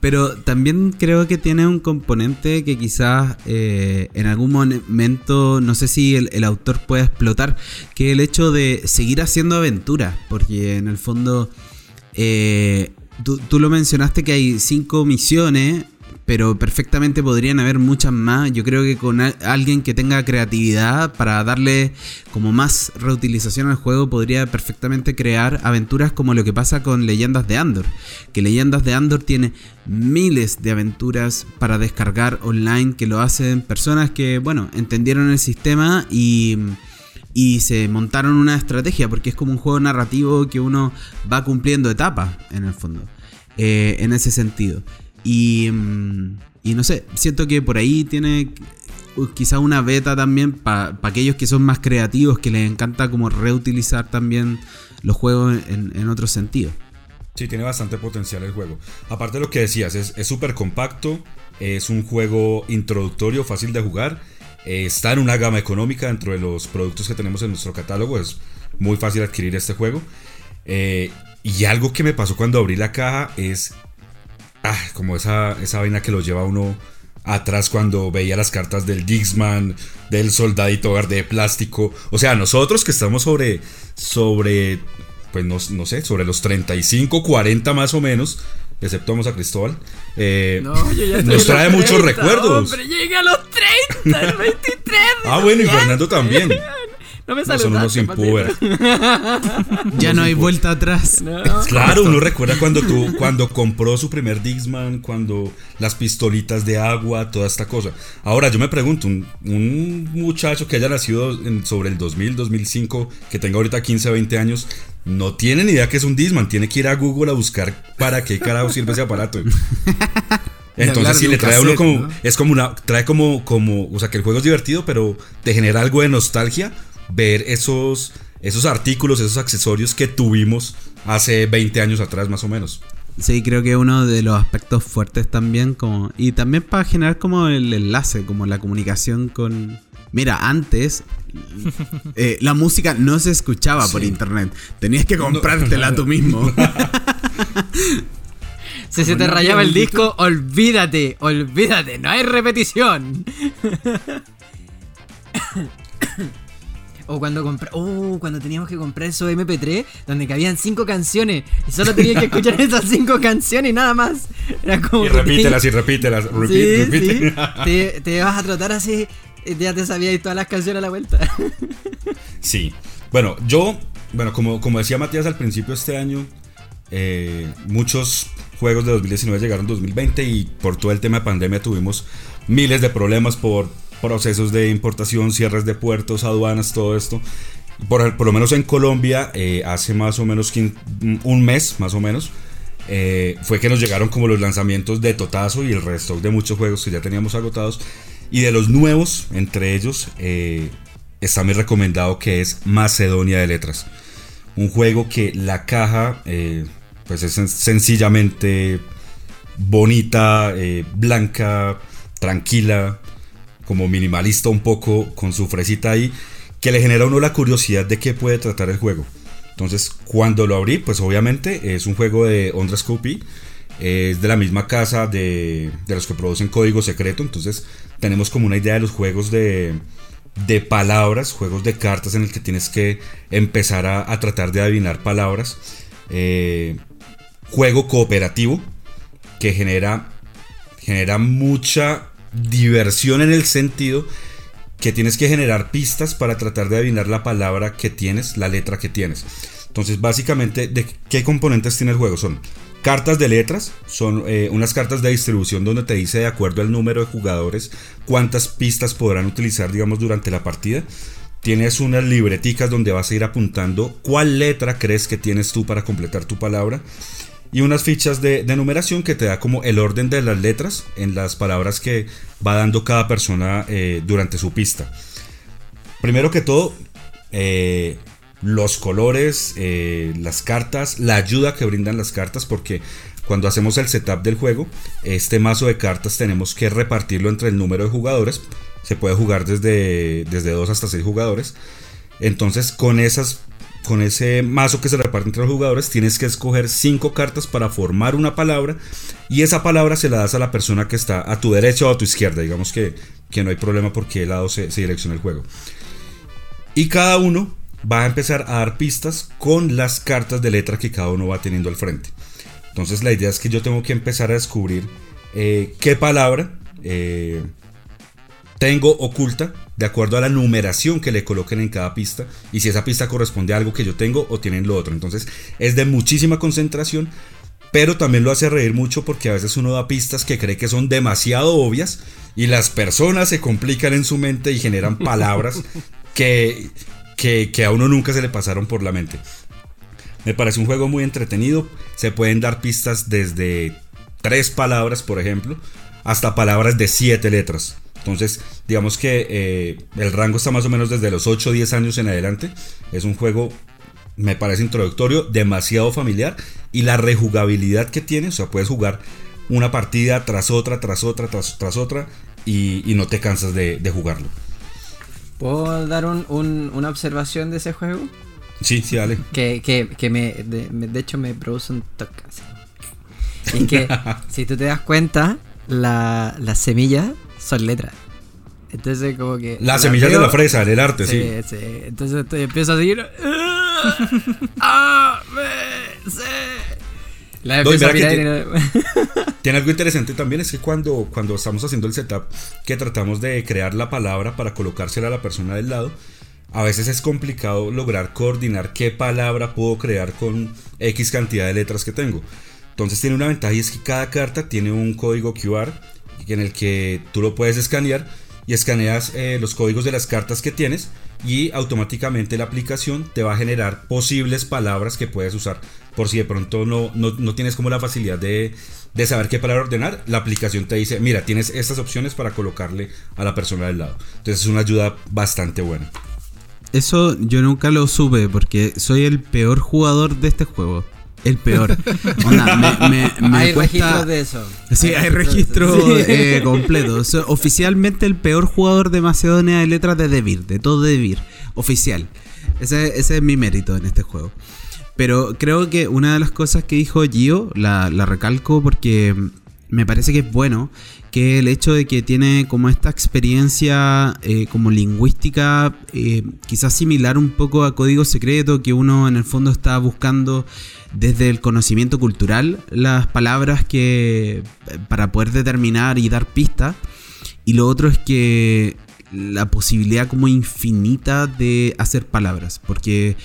Pero también creo que tiene un componente que quizás eh, en algún momento, no sé si el, autor puede explotar, que el hecho de seguir haciendo aventuras, porque en el fondo, eh, tú, tú, lo mencionaste que hay cinco misiones pero perfectamente podrían haber muchas más. Yo creo que con alguien que tenga creatividad para darle como más reutilización al juego podría perfectamente crear aventuras como lo que pasa con Leyendas de Andor. Que Leyendas de Andor tiene miles de aventuras para descargar online que lo hacen personas que, bueno, entendieron el sistema y y se montaron una estrategia porque es como un juego narrativo que uno va cumpliendo etapas en el fondo. Eh, en ese sentido. Mm, y, no sé, siento que por ahí tiene quizá una beta también para aquellos que son más creativos, que les encanta como reutilizar también los juegos en, en otros sentidos. Sí, tiene bastante potencial el juego. Aparte de lo que decías, es súper compacto, es un juego introductorio, fácil de jugar, eh, está en una gama económica dentro de los productos que tenemos en nuestro catálogo, es muy fácil adquirir este juego. Eh, y algo que me pasó cuando abrí la caja es ah, como esa, esa vaina que lo lleva uno atrás cuando veía las cartas del Dixman, del soldadito verde de plástico. O sea, nosotros que estamos sobre, sobre, pues no, sé, sobre los 35, 40 más o menos, excepto a Cristóbal, eh, nos trae muchos recuerdos. Hombre, llega a los 30, el 23. ah, bueno, y Fernando también. No me Son unos ya no hay vuelta atrás. Claro, uno recuerda cuando tú, cuando compró su primer Dixman, cuando las pistolitas de agua, toda esta cosa. Ahora yo me pregunto, un, muchacho que haya nacido sobre el 2000, 2005, que tenga ahorita 15, 20 años, no tiene ni idea que es un Disman, tiene que ir a Google a buscar para qué carajo sirve ese aparato. Entonces si le trae a uno como es como una trae como como, o sea, que el juego es divertido, pero te genera algo de nostalgia ver esos, esos artículos, esos accesorios que tuvimos hace 20 años atrás más o menos. Sí, creo que uno de los aspectos fuertes también, como y también para generar como el enlace, como la comunicación con... Mira, antes eh, la música no se escuchaba por internet, tenías que comprártela tú mismo. Si se te rayaba el disco, olvídate, olvídate, no hay repetición. O cuando compré, oh, cuando teníamos que comprar esos MP3 donde cabían cinco canciones y solo tenía que escuchar esas cinco canciones y nada más. Era como y repítelas y repítelas, sí, Sí. Te, te, vas a tratar así, ya te sabías todas las canciones a la vuelta. Sí. Bueno, yo, bueno, como, como decía Matías al principio de este año, eh, muchos juegos de 2019 llegaron en 2020 y por todo el tema de pandemia tuvimos miles de problemas por procesos de importación, cierres de puertos, aduanas, todo esto. Por, por lo menos en Colombia, eh, hace más o menos un mes, más o menos, eh, fue que nos llegaron como los lanzamientos de Totazo y el resto de muchos juegos que ya teníamos agotados. Y de los nuevos, entre ellos, eh, está muy recomendado que es Macedonia de Letras. Un juego que la caja, pues es sencillamente bonita, blanca, tranquila, como minimalista un poco, con su fresita ahí, que le genera a uno la curiosidad de qué puede tratar el juego. Entonces, cuando lo abrí, pues obviamente es un juego de Ondra Scoopy, es de la misma casa de, de, los que producen código secreto, entonces tenemos como una idea de los juegos de, de palabras, juegos de cartas en el que tienes que empezar a, tratar de adivinar palabras. Eh, juego cooperativo que genera, genera mucha diversión en el sentido que tienes que generar pistas para tratar de adivinar la palabra que tienes, la letra que tienes. Entonces, básicamente, ¿de qué componentes tiene el juego? Son cartas de letras, son eh, unas cartas de distribución donde te dice de acuerdo al número de jugadores cuántas pistas podrán utilizar, digamos, durante la partida. Tienes unas libreticas donde vas a ir apuntando cuál letra crees que tienes tú para completar tu palabra y unas fichas de, numeración que te da como el orden de las letras en las palabras que va dando cada persona eh, durante su pista. Primero que todo, eh, los colores, eh, las cartas, la ayuda que brindan las cartas, porque cuando hacemos el setup del juego, este mazo de cartas tenemos que repartirlo entre el número de jugadores. Se puede jugar desde, desde 2 hasta 6 jugadores. Entonces, con esas con ese mazo que se reparte entre los jugadores, tienes que escoger 5 cartas para formar una palabra. Y esa palabra se la das a la persona que está a tu derecha o a tu izquierda. Digamos que, que no hay problema porque el lado se, se direcciona el juego. Y cada uno va a empezar a dar pistas con las cartas de letra que cada uno va teniendo al frente. Entonces la idea es que yo tengo que empezar a descubrir eh, qué palabra eh, tengo oculta de acuerdo a la numeración que le coloquen en cada pista y si esa pista corresponde a algo que yo tengo o tienen lo otro. Entonces es de muchísima concentración, pero también lo hace reír mucho porque a veces uno da pistas que cree que son demasiado obvias y las personas se complican en su mente y generan palabras que, que, a uno nunca se le pasaron por la mente. Me parece un juego muy entretenido. Se pueden dar pistas desde tres palabras, por ejemplo, hasta palabras de siete letras. Entonces, digamos que eh, el rango está más o menos desde los 8 o 10 años en adelante. Es un juego, me parece introductorio, demasiado familiar. Y la rejugabilidad que tiene, o sea, puedes jugar una partida tras otra, tras otra, tras, tras otra, y, no te cansas de jugarlo. ¿Puedo dar una observación de ese juego? Sí, sí, dale. Que, que, me, de, hecho me produce un toque. Y es que, si tú te das cuenta, las semillas son letras. Entonces, como que. Las semillas de la fresa, el arte, sí. Sí, sí. Entonces estoy, empiezo a seguir. A, B, C. tiene algo interesante también, es que cuando, cuando estamos haciendo el setup, que tratamos de crear la palabra para colocársela a la persona del lado, a veces es complicado lograr coordinar qué palabra puedo crear con X cantidad de letras que tengo. Entonces tiene una ventaja y es que cada carta tiene un código QR en el que tú lo puedes escanear y escaneas eh, los códigos de las cartas que tienes y automáticamente la aplicación te va a generar posibles palabras que puedes usar por si de pronto no, no, tienes como la facilidad de, de, saber qué palabra ordenar, la aplicación te dice, mira, tienes estas opciones para colocarle a la persona del lado. Entonces es una ayuda bastante buena. Eso yo nunca lo supe porque soy el peor jugador de este juego. El peor. hay registros de eso. Sí, hay, registro eh, completo. oficialmente el peor jugador de Macedonia de letras de Devir, de todo Devir. Oficial. Ese, ese, es mi mérito en este juego. Pero creo que una de las cosas que dijo Gio, la, la recalco porque me parece que es bueno, que el hecho de que tiene como esta experiencia eh, como lingüística, eh, quizás similar un poco a código secreto, que uno en el fondo está buscando desde el conocimiento cultural las palabras que para poder determinar y dar pistas. Y lo otro es que la posibilidad como infinita de hacer palabras, porque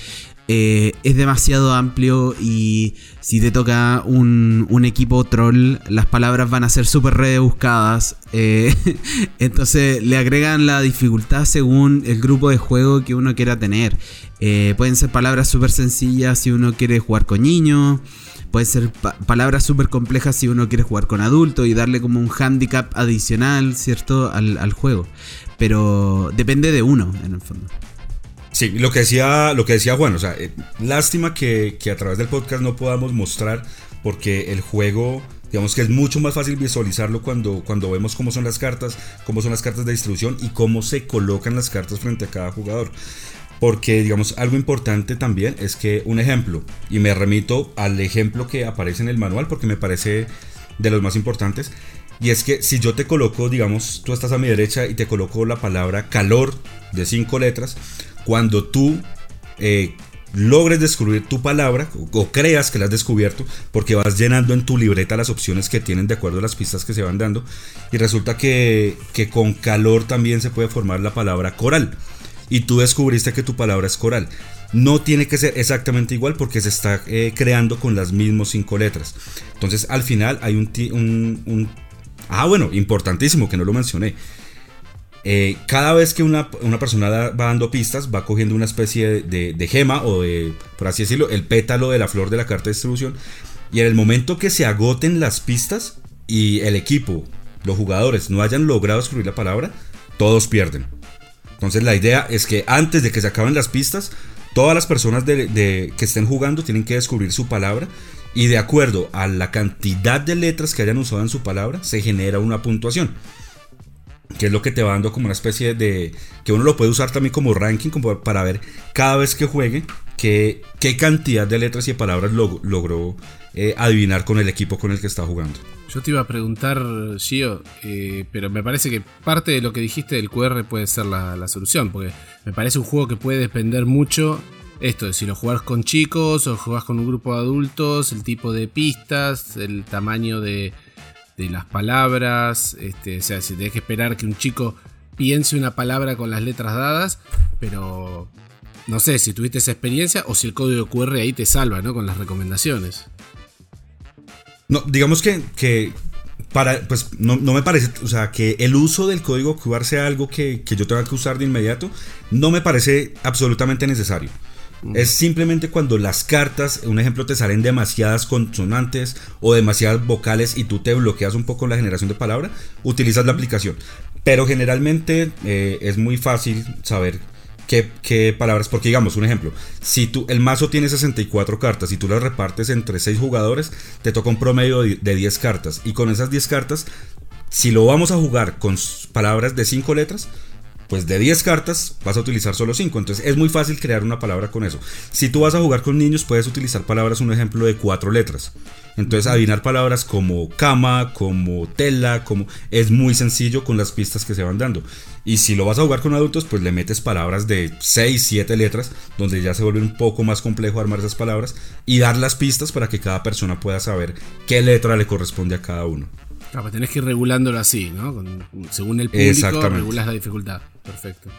eh, es demasiado amplio y si te toca un, equipo troll, las palabras van a ser súper rebuscadas. Eh, entonces le agregan la dificultad según el grupo de juego que uno quiera tener. Eh, pueden ser palabras súper sencillas si uno quiere jugar con niños. Pueden ser palabras súper complejas si uno quiere jugar con adultos y darle como un handicap adicional, ¿cierto? Al juego. Pero depende de uno, en el fondo. Sí, lo que decía, lo que decía Juan, o sea, eh, lástima que, a través del podcast no podamos mostrar, porque el juego, digamos que es mucho más fácil visualizarlo cuando, cuando vemos cómo son las cartas, cómo son las cartas de distribución y cómo se colocan las cartas frente a cada jugador. Porque, digamos, algo importante también es que un ejemplo, y me remito al ejemplo que aparece en el manual porque me parece de los más importantes, y es que si yo te coloco, digamos, tú estás a mi derecha y te coloco la palabra calor de cinco letras, cuando tú eh, logres descubrir tu palabra o, creas que la has descubierto porque vas llenando en tu libreta las opciones que tienen de acuerdo a las pistas que se van dando y resulta que, con calor también se puede formar la palabra coral y tú descubriste que tu palabra es coral. No tiene que ser exactamente igual porque se está eh, creando con las mismas cinco letras. Entonces al final hay un, un, un... Ah, bueno, importantísimo que no lo mencioné eh, cada vez que una, persona va dando pistas, va cogiendo una especie de, gema o de, por así decirlo, el pétalo de la flor de la carta de distribución. Y en el momento que se agoten las pistas y el equipo, los jugadores, no hayan logrado escribir la palabra, todos pierden. Entonces la idea es que antes de que se acaben las pistas, todas las personas de, de- que estén jugando tienen que descubrir su palabra y de acuerdo a la cantidad de letras que hayan usado en su palabra se genera una puntuación que es lo que te va dando como una especie de que uno lo puede usar también como ranking como para ver cada vez que juegue qué, qué cantidad de letras y de palabras log- logró eh, adivinar con el equipo con el que está jugando. Yo te iba a preguntar, Gio, eh, pero me parece que parte de lo que dijiste del QR puede ser la, la solución, porque me parece un juego que puede depender mucho esto si lo jugás con chicos o jugás con un grupo de adultos, el tipo de pistas, el tamaño de, de las palabras, este, o sea, si tenés que esperar que un chico piense una palabra con las letras dadas, pero no sé si tuviste esa experiencia o si el código QR ahí te salva, ¿no? Con las recomendaciones. No, digamos que, que para, pues no, no me parece, o sea, que el uso del código QR sea algo que, que yo tenga que usar de inmediato, no me parece absolutamente necesario. Es simplemente cuando las cartas, un ejemplo, te salen demasiadas consonantes o demasiadas vocales y tú te bloqueas un poco la generación de palabra, utilizas la aplicación. Pero generalmente eh, es muy fácil saber qué, qué palabras, porque digamos, un ejemplo, si tú, el mazo tiene 64 cartas y tú las repartes entre 6 jugadores, te toca un promedio de de 10 cartas. Y con esas 10 cartas, si lo vamos a jugar con palabras de 5 letras, pues de 10 cartas vas a utilizar solo 5. Entonces es muy fácil crear una palabra con eso. Si tú vas a jugar con niños, puedes utilizar palabras, un ejemplo de 4 letras. Entonces adivinar palabras como cama, como tela, como es muy sencillo con las pistas que se van dando. Y si lo vas a jugar con adultos, pues le metes palabras de 6, 7 letras, donde ya se vuelve un poco más complejo armar esas palabras y dar las pistas para que cada persona pueda saber qué letra le corresponde a cada uno. Claro, pues tenés que ir regulándolo así, ¿no? Según el público, regulás la dificultad. Perfecto.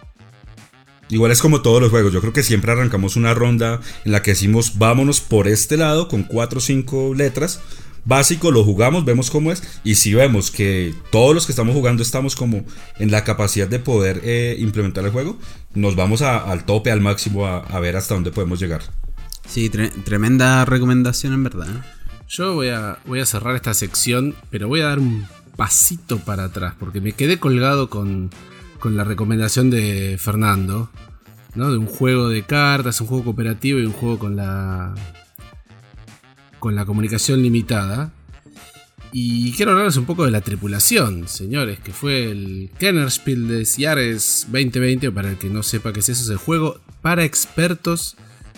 Igual es como todos los juegos, yo creo que siempre arrancamos una ronda en la que decimos vámonos por este lado con 4 o 5 letras. Básico, lo jugamos, vemos cómo es. Y si vemos que todos los que estamos jugando estamos como en la capacidad de poder eh, implementar el juego, nos vamos a- al tope, al máximo, a, a ver hasta dónde podemos llegar. Sí, tre- tremenda recomendación en verdad. Yo voy a, voy a cerrar esta sección, pero voy a dar un pasito para atrás, porque me quedé colgado con, con la recomendación de Fernando, ¿no? De un juego de cartas, un juego cooperativo y un juego con la. con la comunicación limitada. Y quiero hablarles un poco de la tripulación, señores, que fue el Kennerspiel des Jahres 2020, o para el que no sepa qué es eso, es el juego para expertos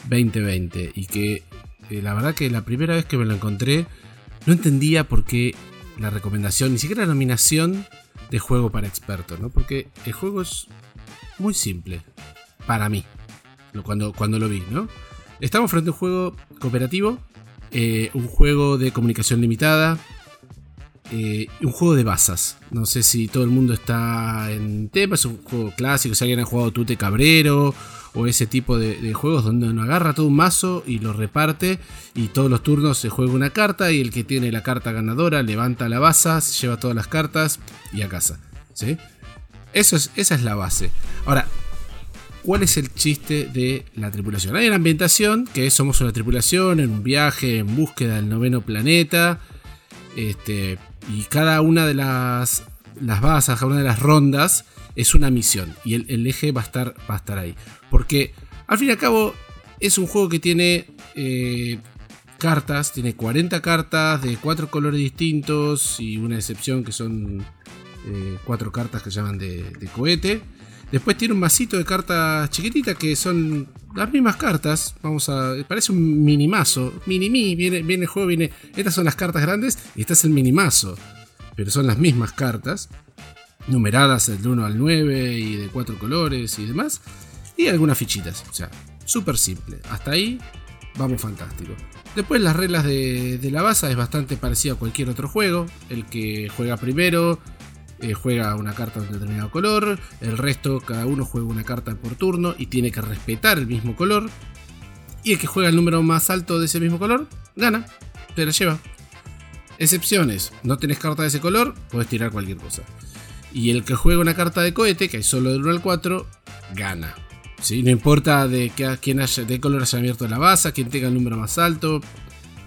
2020. Y que eh, la verdad que la primera vez que me lo encontré, no entendía por qué la recomendación, ni siquiera la nominación de juego para expertos, ¿no? Porque el juego es muy simple, para mí, cuando, cuando lo vi, ¿no? Estamos frente a un juego cooperativo, eh, un juego de comunicación limitada, eh, un juego de bazas. No sé si todo el mundo está en tema, es un juego clásico, si alguien ha jugado Tute Cabrero o ese tipo de, juegos donde uno agarra todo un mazo y lo reparte y todos los turnos se juega una carta y el que tiene la carta ganadora levanta la baza, se lleva todas las cartas y a casa. ¿sí? Esa es la base. Ahora, ¿cuál es el chiste de la tripulación? Hay una ambientación que somos una tripulación en un viaje en búsqueda del noveno planeta. Este, y cada una de las, las bazas, cada una de las rondas es una misión. Y el, el eje va a, estar, va a estar ahí. Porque al fin y al cabo es un juego que tiene eh, cartas, tiene 40 cartas de cuatro colores distintos y una excepción que son eh, cuatro cartas que llaman de, cohete. Después tiene un masito de cartas chiquititas que son las mismas cartas. Vamos a. Parece un mini mazo. Mini mi. Viene, viene el juego, viene. Estas son las cartas grandes y este es el mini mazo. Pero son las mismas cartas. Numeradas del 1 al 9 y de cuatro colores y demás. Y algunas fichitas. O sea, súper simple. Hasta ahí vamos fantástico. Después las reglas de, la base es bastante parecido a cualquier otro juego. El que juega primero eh, juega una carta de un determinado color, el resto cada uno juega una carta por turno y tiene que respetar el mismo color. Y el que juega el número más alto de ese mismo color, gana, te la lleva. Excepciones, no tenés carta de ese color, puedes tirar cualquier cosa. Y el que juega una carta de cohete, que es solo del 1 al 4, gana. ¿Sí? No importa de qué, quién haya, de qué color haya abierto la base, quién tenga el número más alto,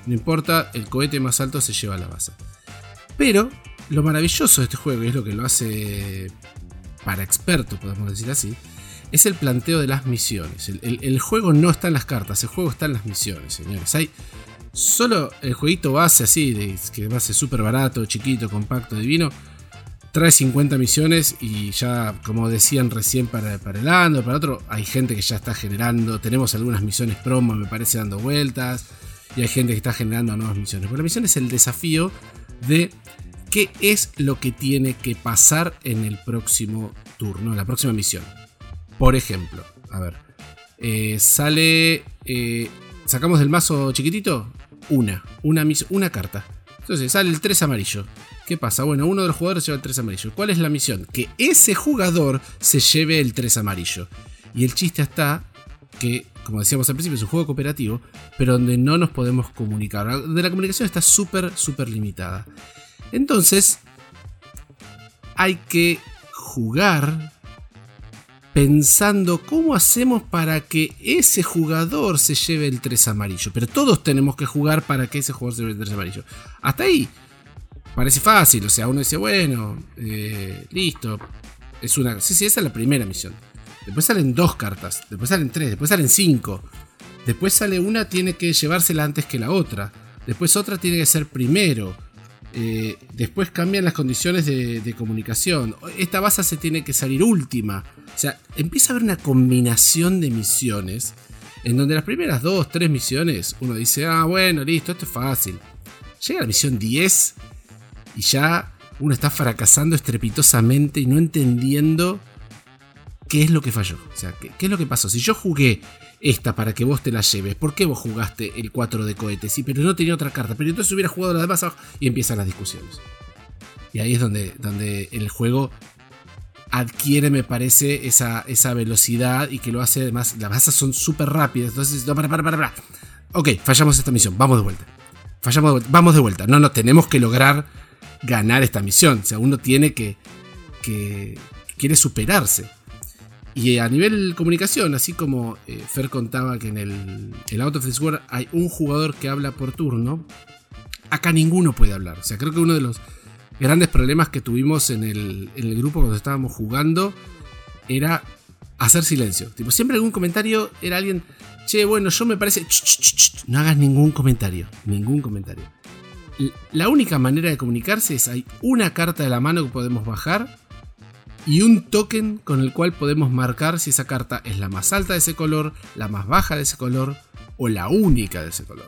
no importa, el cohete más alto se lleva la base. Pero lo maravilloso de este juego, y es lo que lo hace para expertos, podemos decir así, es el planteo de las misiones. El, juego no está en las cartas, el juego está en las misiones, señores. Hay solo el jueguito base así, que base súper barato, chiquito, compacto, divino. Trae 50 misiones y ya, como decían recién para, para el Ando, para otro, hay gente que ya está generando. Tenemos algunas misiones promo, me parece, dando vueltas. Y hay gente que está generando nuevas misiones. Pero la misión es el desafío de qué es lo que tiene que pasar en el próximo turno, en la próxima misión. Por ejemplo, a ver, eh, sale, eh, sacamos del mazo chiquitito una, una, una carta. Entonces sale el 3 amarillo. ¿Qué pasa? Bueno, uno de los jugadores lleva el 3 amarillo. ¿Cuál es la misión? Que ese jugador se lleve el 3 amarillo. Y el chiste está que, como decíamos al principio, es un juego cooperativo, pero donde no nos podemos comunicar. Donde la comunicación está súper, súper limitada. Entonces, hay que jugar pensando cómo hacemos para que ese jugador se lleve el 3 amarillo. Pero todos tenemos que jugar para que ese jugador se lleve el 3 amarillo. Hasta ahí parece fácil. O sea, uno dice, bueno, eh, listo. Es una. Sí, sí, esa es la primera misión. Después salen dos cartas. Después salen tres. Después salen cinco. Después sale una, tiene que llevársela antes que la otra. Después otra tiene que ser primero. Eh, después cambian las condiciones de, comunicación. Esta base se tiene que salir última. O sea, empieza a haber una combinación de misiones. En donde las primeras dos, tres misiones, uno dice, ah, bueno, listo, esto es fácil. Llega la misión 10 y ya uno está fracasando estrepitosamente y no entendiendo qué es lo que falló. O sea, qué, es lo que pasó. Si yo jugué esta para que vos te la lleves, ¿por qué vos jugaste el 4 de cohetes? Sí, pero no tenía otra carta. Pero entonces hubiera jugado la demás abajo y empiezan las discusiones. Y ahí es donde, donde el juego adquiere, me parece, esa, esa velocidad y que lo hace además. Las basas son súper rápidas. Entonces, no, para, para, para, para. Ok, fallamos esta misión. Vamos de vuelta. Fallamos de vuelta. Vamos de vuelta. No, no, tenemos que lograr ganar esta misión. O sea, uno tiene que. que quiere superarse. Y a nivel comunicación, así como eh, Fer contaba que en el, el Out of This World hay un jugador que habla por turno, acá ninguno puede hablar. O sea, creo que uno de los grandes problemas que tuvimos en el, en el grupo cuando estábamos jugando era hacer silencio. Tipo, siempre algún comentario era alguien, che, bueno, yo me parece, ch, ch, ch, ch". no hagas ningún comentario, ningún comentario. La única manera de comunicarse es hay una carta de la mano que podemos bajar y un token con el cual podemos marcar si esa carta es la más alta de ese color, la más baja de ese color o la única de ese color.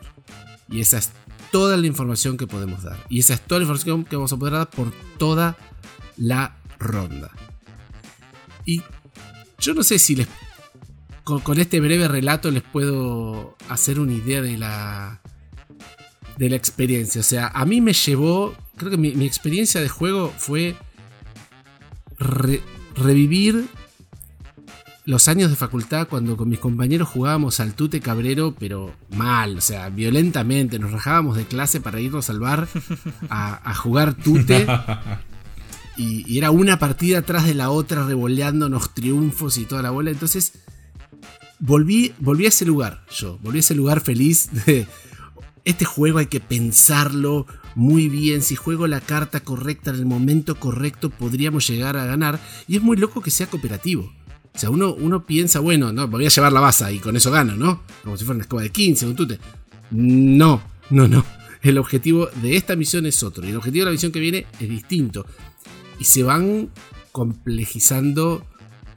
Y esa es toda la información que podemos dar. Y esa es toda la información que vamos a poder dar por toda la ronda. Y yo no sé si les con este breve relato les puedo hacer una idea de la de la experiencia. O sea, a mí me llevó, creo que mi, mi experiencia de juego fue re- revivir los años de facultad cuando con mis compañeros jugábamos al tute cabrero, pero mal, o sea, violentamente. Nos rajábamos de clase para irnos al bar a, a jugar tute. Y, y era una partida atrás de la otra, revoleándonos triunfos y toda la bola. Entonces, volví, volví a ese lugar, yo. Volví a ese lugar feliz de. Este juego hay que pensarlo muy bien. Si juego la carta correcta en el momento correcto, podríamos llegar a ganar. Y es muy loco que sea cooperativo. O sea, uno, uno piensa, bueno, no, voy a llevar la base y con eso gano, ¿no? Como si fuera una escoba de 15, un tute. No, no, no. El objetivo de esta misión es otro. Y el objetivo de la misión que viene es distinto. Y se van complejizando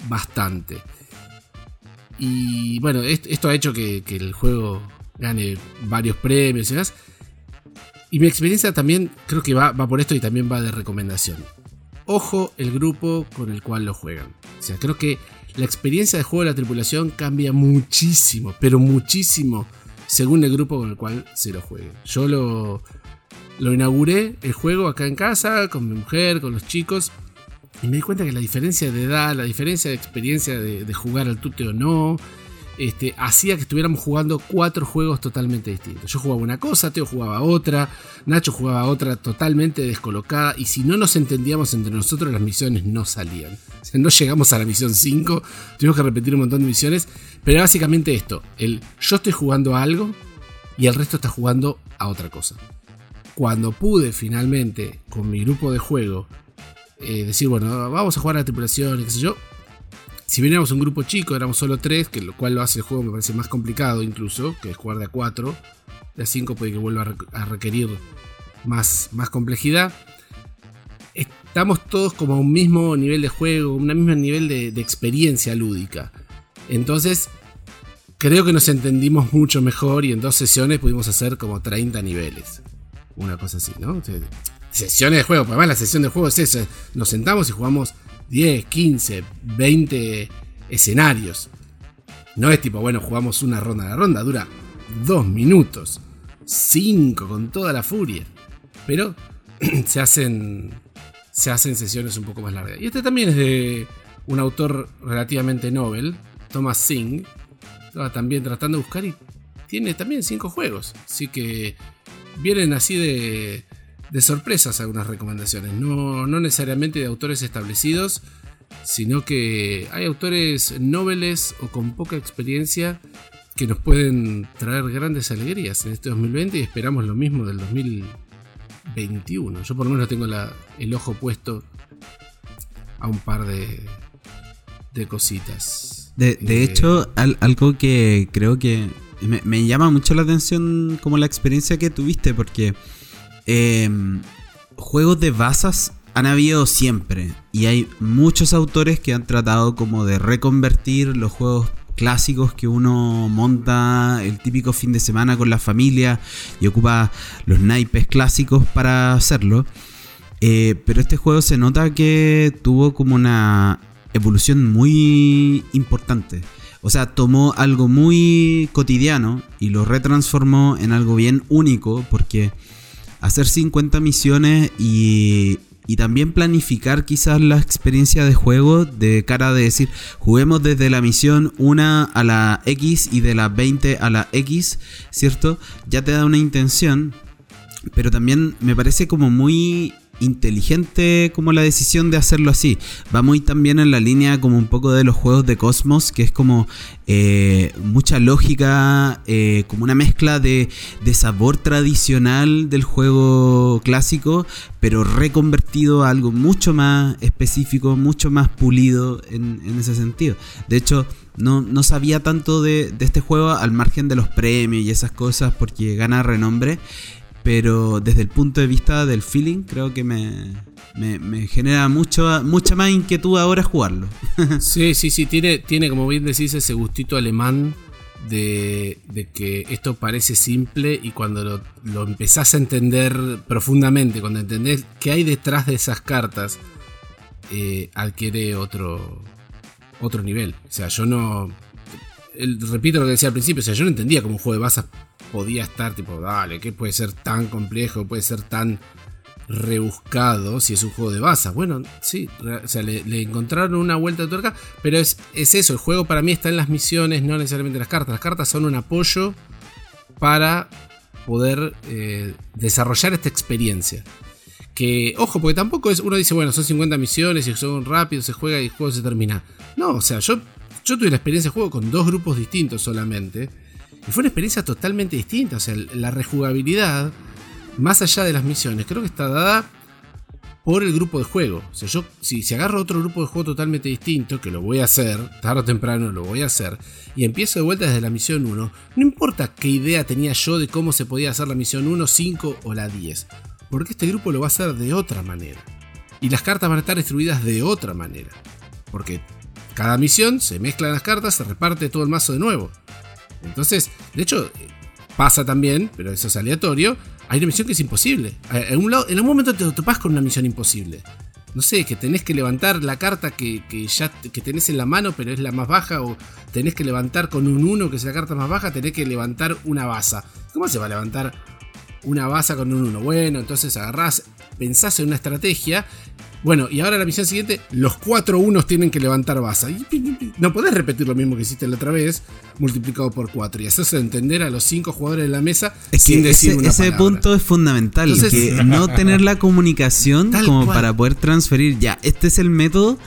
bastante. Y bueno, est- esto ha hecho que el juego gane varios premios y demás. Y mi experiencia también creo que va, va por esto y también va de recomendación. Ojo el grupo con el cual lo juegan. O sea, creo que la experiencia de juego de la tripulación cambia muchísimo, pero muchísimo, según el grupo con el cual se lo juegue. Yo lo, lo inauguré el juego acá en casa, con mi mujer, con los chicos. Y me di cuenta que la diferencia de edad, la diferencia de experiencia de, de jugar al tute o no, este, hacía que estuviéramos jugando cuatro juegos totalmente distintos. Yo jugaba una cosa, Teo jugaba otra, Nacho jugaba otra totalmente descolocada. Y si no nos entendíamos entre nosotros, las misiones no salían. O sea, no llegamos a la misión 5, tuvimos que repetir un montón de misiones. Pero básicamente esto: el yo estoy jugando a algo y el resto está jugando a otra cosa. Cuando pude finalmente, con mi grupo de juego, eh, decir, bueno, vamos a jugar a la tripulación qué sé yo, si bien un grupo chico, éramos solo tres, que lo cual lo hace el juego me parece más complicado incluso, que es jugar de a cuatro. De a cinco puede que vuelva a requerir más, más complejidad. Estamos todos como a un mismo nivel de juego, un mismo nivel de, experiencia lúdica. Entonces, creo que nos entendimos mucho mejor y en dos sesiones pudimos hacer como 30 niveles. Una cosa así, ¿no? Sesiones de juego, además la sesión de juego es eso. Nos sentamos y jugamos 10, 15, 20 escenarios. No es tipo, bueno, jugamos una ronda. La ronda dura 2 minutos, 5 con toda la furia. Pero se hacen, se hacen sesiones un poco más largas. Y este también es de un autor relativamente novel, Thomas Singh. Estaba también tratando de buscar y tiene también 5 juegos. Así que vienen así de, de sorpresas algunas recomendaciones, no, necesariamente de autores establecidos, sino que hay autores noveles o con poca experiencia que nos pueden traer grandes alegrías en este 2020 y esperamos lo mismo del 2021. Yo por lo menos tengo el ojo puesto a un par de, de cositas. De, eh, hecho, algo que creo que me, me, llama mucho la atención como la experiencia que tuviste, porque Em, juegos de basas han habido siempre y hay muchos autores que han tratado como de reconvertir los juegos clásicos que uno monta el típico fin de semana con la familia y ocupa los naipes clásicos para hacerlo. Eh, pero este juego se nota que tuvo como una evolución muy importante. O sea, tomó algo muy cotidiano y lo retransformó en algo bien único porque hacer 50 misiones y, y también planificar quizás la experiencia de juego de cara de decir, juguemos desde la misión 1 a la X y de la 20 a la X, ¿cierto? Ya te da una intención, pero también me parece como muy inteligente como la decisión de hacerlo así. Va muy también en la línea como un poco de los juegos de Cosmos, que es como eh, mucha lógica, eh, como una mezcla de, sabor tradicional del juego clásico, pero reconvertido a algo mucho más específico, mucho más pulido en, ese sentido. De hecho, no, no sabía tanto de, de, este juego al margen de los premios y esas cosas porque gana renombre pero desde el punto de vista del feeling creo que me, genera mucho, mucha más inquietud ahora jugarlo. sí, sí, sí, tiene, tiene como bien decís ese gustito alemán de, que esto parece simple y cuando lo, lo, empezás a entender profundamente, cuando entendés qué hay detrás de esas cartas, eh, adquiere otro, otro nivel. O sea, yo no... repito lo que decía al principio, o sea, yo no entendía como un juego de basas podía estar tipo, dale, ¿qué puede ser tan complejo? ¿Puede ser tan rebuscado si es un juego de basas? Bueno, sí, o sea, le, encontraron una vuelta de tuerca, pero es, es, eso, el juego para mí está en las misiones, no necesariamente en las cartas. Las cartas son un apoyo para poder eh, desarrollar esta experiencia. Que, ojo, porque tampoco es, uno dice, bueno, son 50 misiones y son rápidos, se juega y el juego se termina. No, o sea, yo, yo tuve la experiencia de juego con dos grupos distintos solamente y fue una experiencia totalmente distinta. O sea, la rejugabilidad, más allá de las misiones, creo que está dada por el grupo de juego. O sea, yo, si, agarro otro grupo de juego totalmente distinto, que lo voy a hacer, tarde o temprano lo voy a hacer, y empiezo de vuelta desde la misión 1, no importa qué idea tenía yo de cómo se podía hacer la misión 1, 5 o la 10, porque este grupo lo va a hacer de otra manera. Y las cartas van a estar distribuidas de otra manera. Porque cada misión se mezclan las cartas, se reparte todo el mazo de nuevo. Entonces, de hecho, pasa también, pero eso es aleatorio. Hay una misión que es imposible. En un, lado, en un momento te topas con una misión imposible. No sé, que tenés que levantar la carta que, ya que tenés en la mano, pero es la más baja, o tenés que levantar con un 1, que es la carta más baja, tenés que levantar una baza. ¿Cómo se va a levantar una baza con un 1? Bueno, entonces agarrás, pensás en una estrategia bueno, y ahora la misión siguiente, los cuatro unos tienen que levantar baza. no podés repetir lo mismo que hiciste la otra vez, multiplicado por 4. Y hacerse entender a los cinco jugadores de la mesa sin decir ese, ese punto es fundamental, que no tener la comunicación como para poder transferir. Ya, este es el método.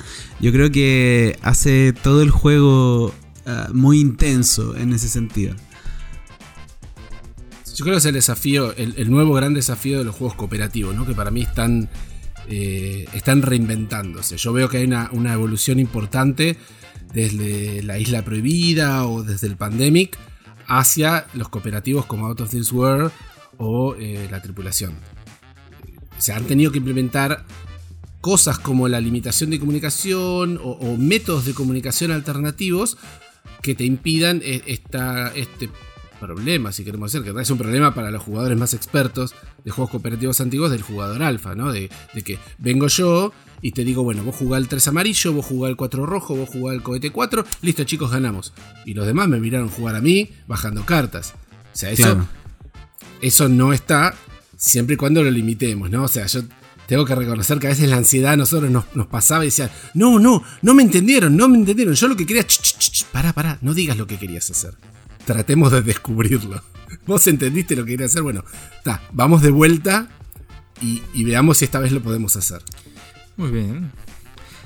Yo creo que hace todo el juego ah, muy intenso en ese sentido. Yo creo que es el desafío, el, el, nuevo gran desafío de los juegos cooperativos, ¿no? Que para mí están eh, están reinventándose. Yo veo que hay una, evolución importante desde la isla prohibida o desde el pandemic hacia los cooperativos como Out of This World o eh, la tripulación. Se han tenido que implementar cosas como la limitación de comunicación o, o métodos de comunicación alternativos que te impidan eh, esta, este problema, si queremos decir, que es un problema para los jugadores más expertos de juegos cooperativos antiguos del jugador alfa, ¿no? De, de que vengo yo y te digo, bueno, vos jugás el 3 amarillo, vos jugás el 4 rojo, vos jugás el cohete 4, listo chicos, ganamos. Y los demás me miraron jugar a mí bajando cartas. O sea, eso, Claro. eso no está siempre y cuando lo limitemos, ¿no? O sea, yo tengo que reconocer que a veces la ansiedad a nosotros nos, nos pasaba y decían, no, no, no me entendieron, no me entendieron. Yo lo que quería, ch, ch, ch, ch, pará, pará, no digas lo que querías hacer. Tratemos de descubrirlo. Vos entendiste lo que querías hacer, bueno, está, vamos de vuelta y, y veamos si esta vez lo podemos hacer. Muy bien.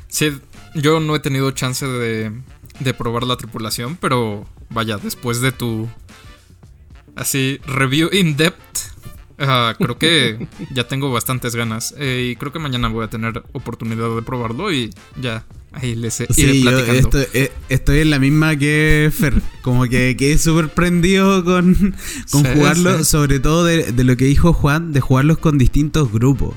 Sí, yo no he tenido chance de, de probar la tripulación, pero vaya, después de tu así review in depth, ah, creo que ya tengo bastantes ganas. Eh, y creo que mañana voy a tener oportunidad de probarlo y ya ahí les iré Sí, yo platicando. estoy, eh, estoy en la misma que Fer. Como que quedé súper prendido con, con Sí, jugarlo, sí. sobre todo de, de lo que dijo Juan, de jugarlos con distintos grupos.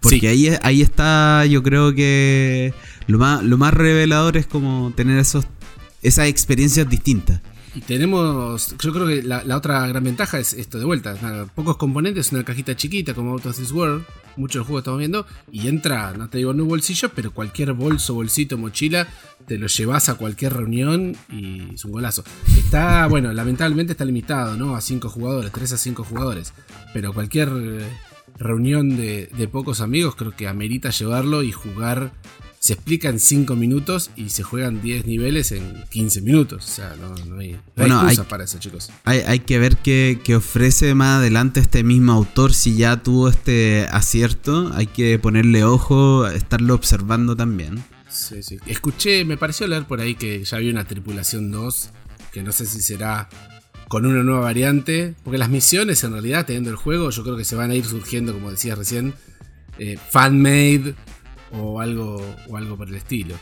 Porque Sí. ahí, ahí está, yo creo que lo más, lo más revelador es como tener esos, esas experiencias distintas. Y tenemos, yo creo que la, la otra gran ventaja es esto de vuelta. nada, pocos componentes, una cajita chiquita como Out of This World, muchos juegos estamos viendo, y entra, no te digo en un bolsillo, pero cualquier bolso, bolsito, mochila, te lo llevas a cualquier reunión y es un golazo. Está, bueno, lamentablemente está limitado, ¿no? A 5 jugadores, 3 a 5 jugadores, pero cualquier eh, reunión de, de pocos amigos creo que amerita llevarlo y jugar. Se explica en 5 minutos y se juegan 10 niveles en 15 minutos. O sea, no, no hay, no hay Bueno, hay- para eso, chicos. Hay, hay que ver qué, qué ofrece más adelante este mismo autor. Si ya tuvo este acierto, hay que ponerle ojo, estarlo observando también. Sí, sí. Escuché, me pareció leer por ahí que ya había una tripulación 2, que no sé si será con una nueva variante, porque las misiones en realidad, teniendo el juego, yo creo que se van a ir surgiendo, como decías recién, eh, fan-made o algo, o algo por el estilo.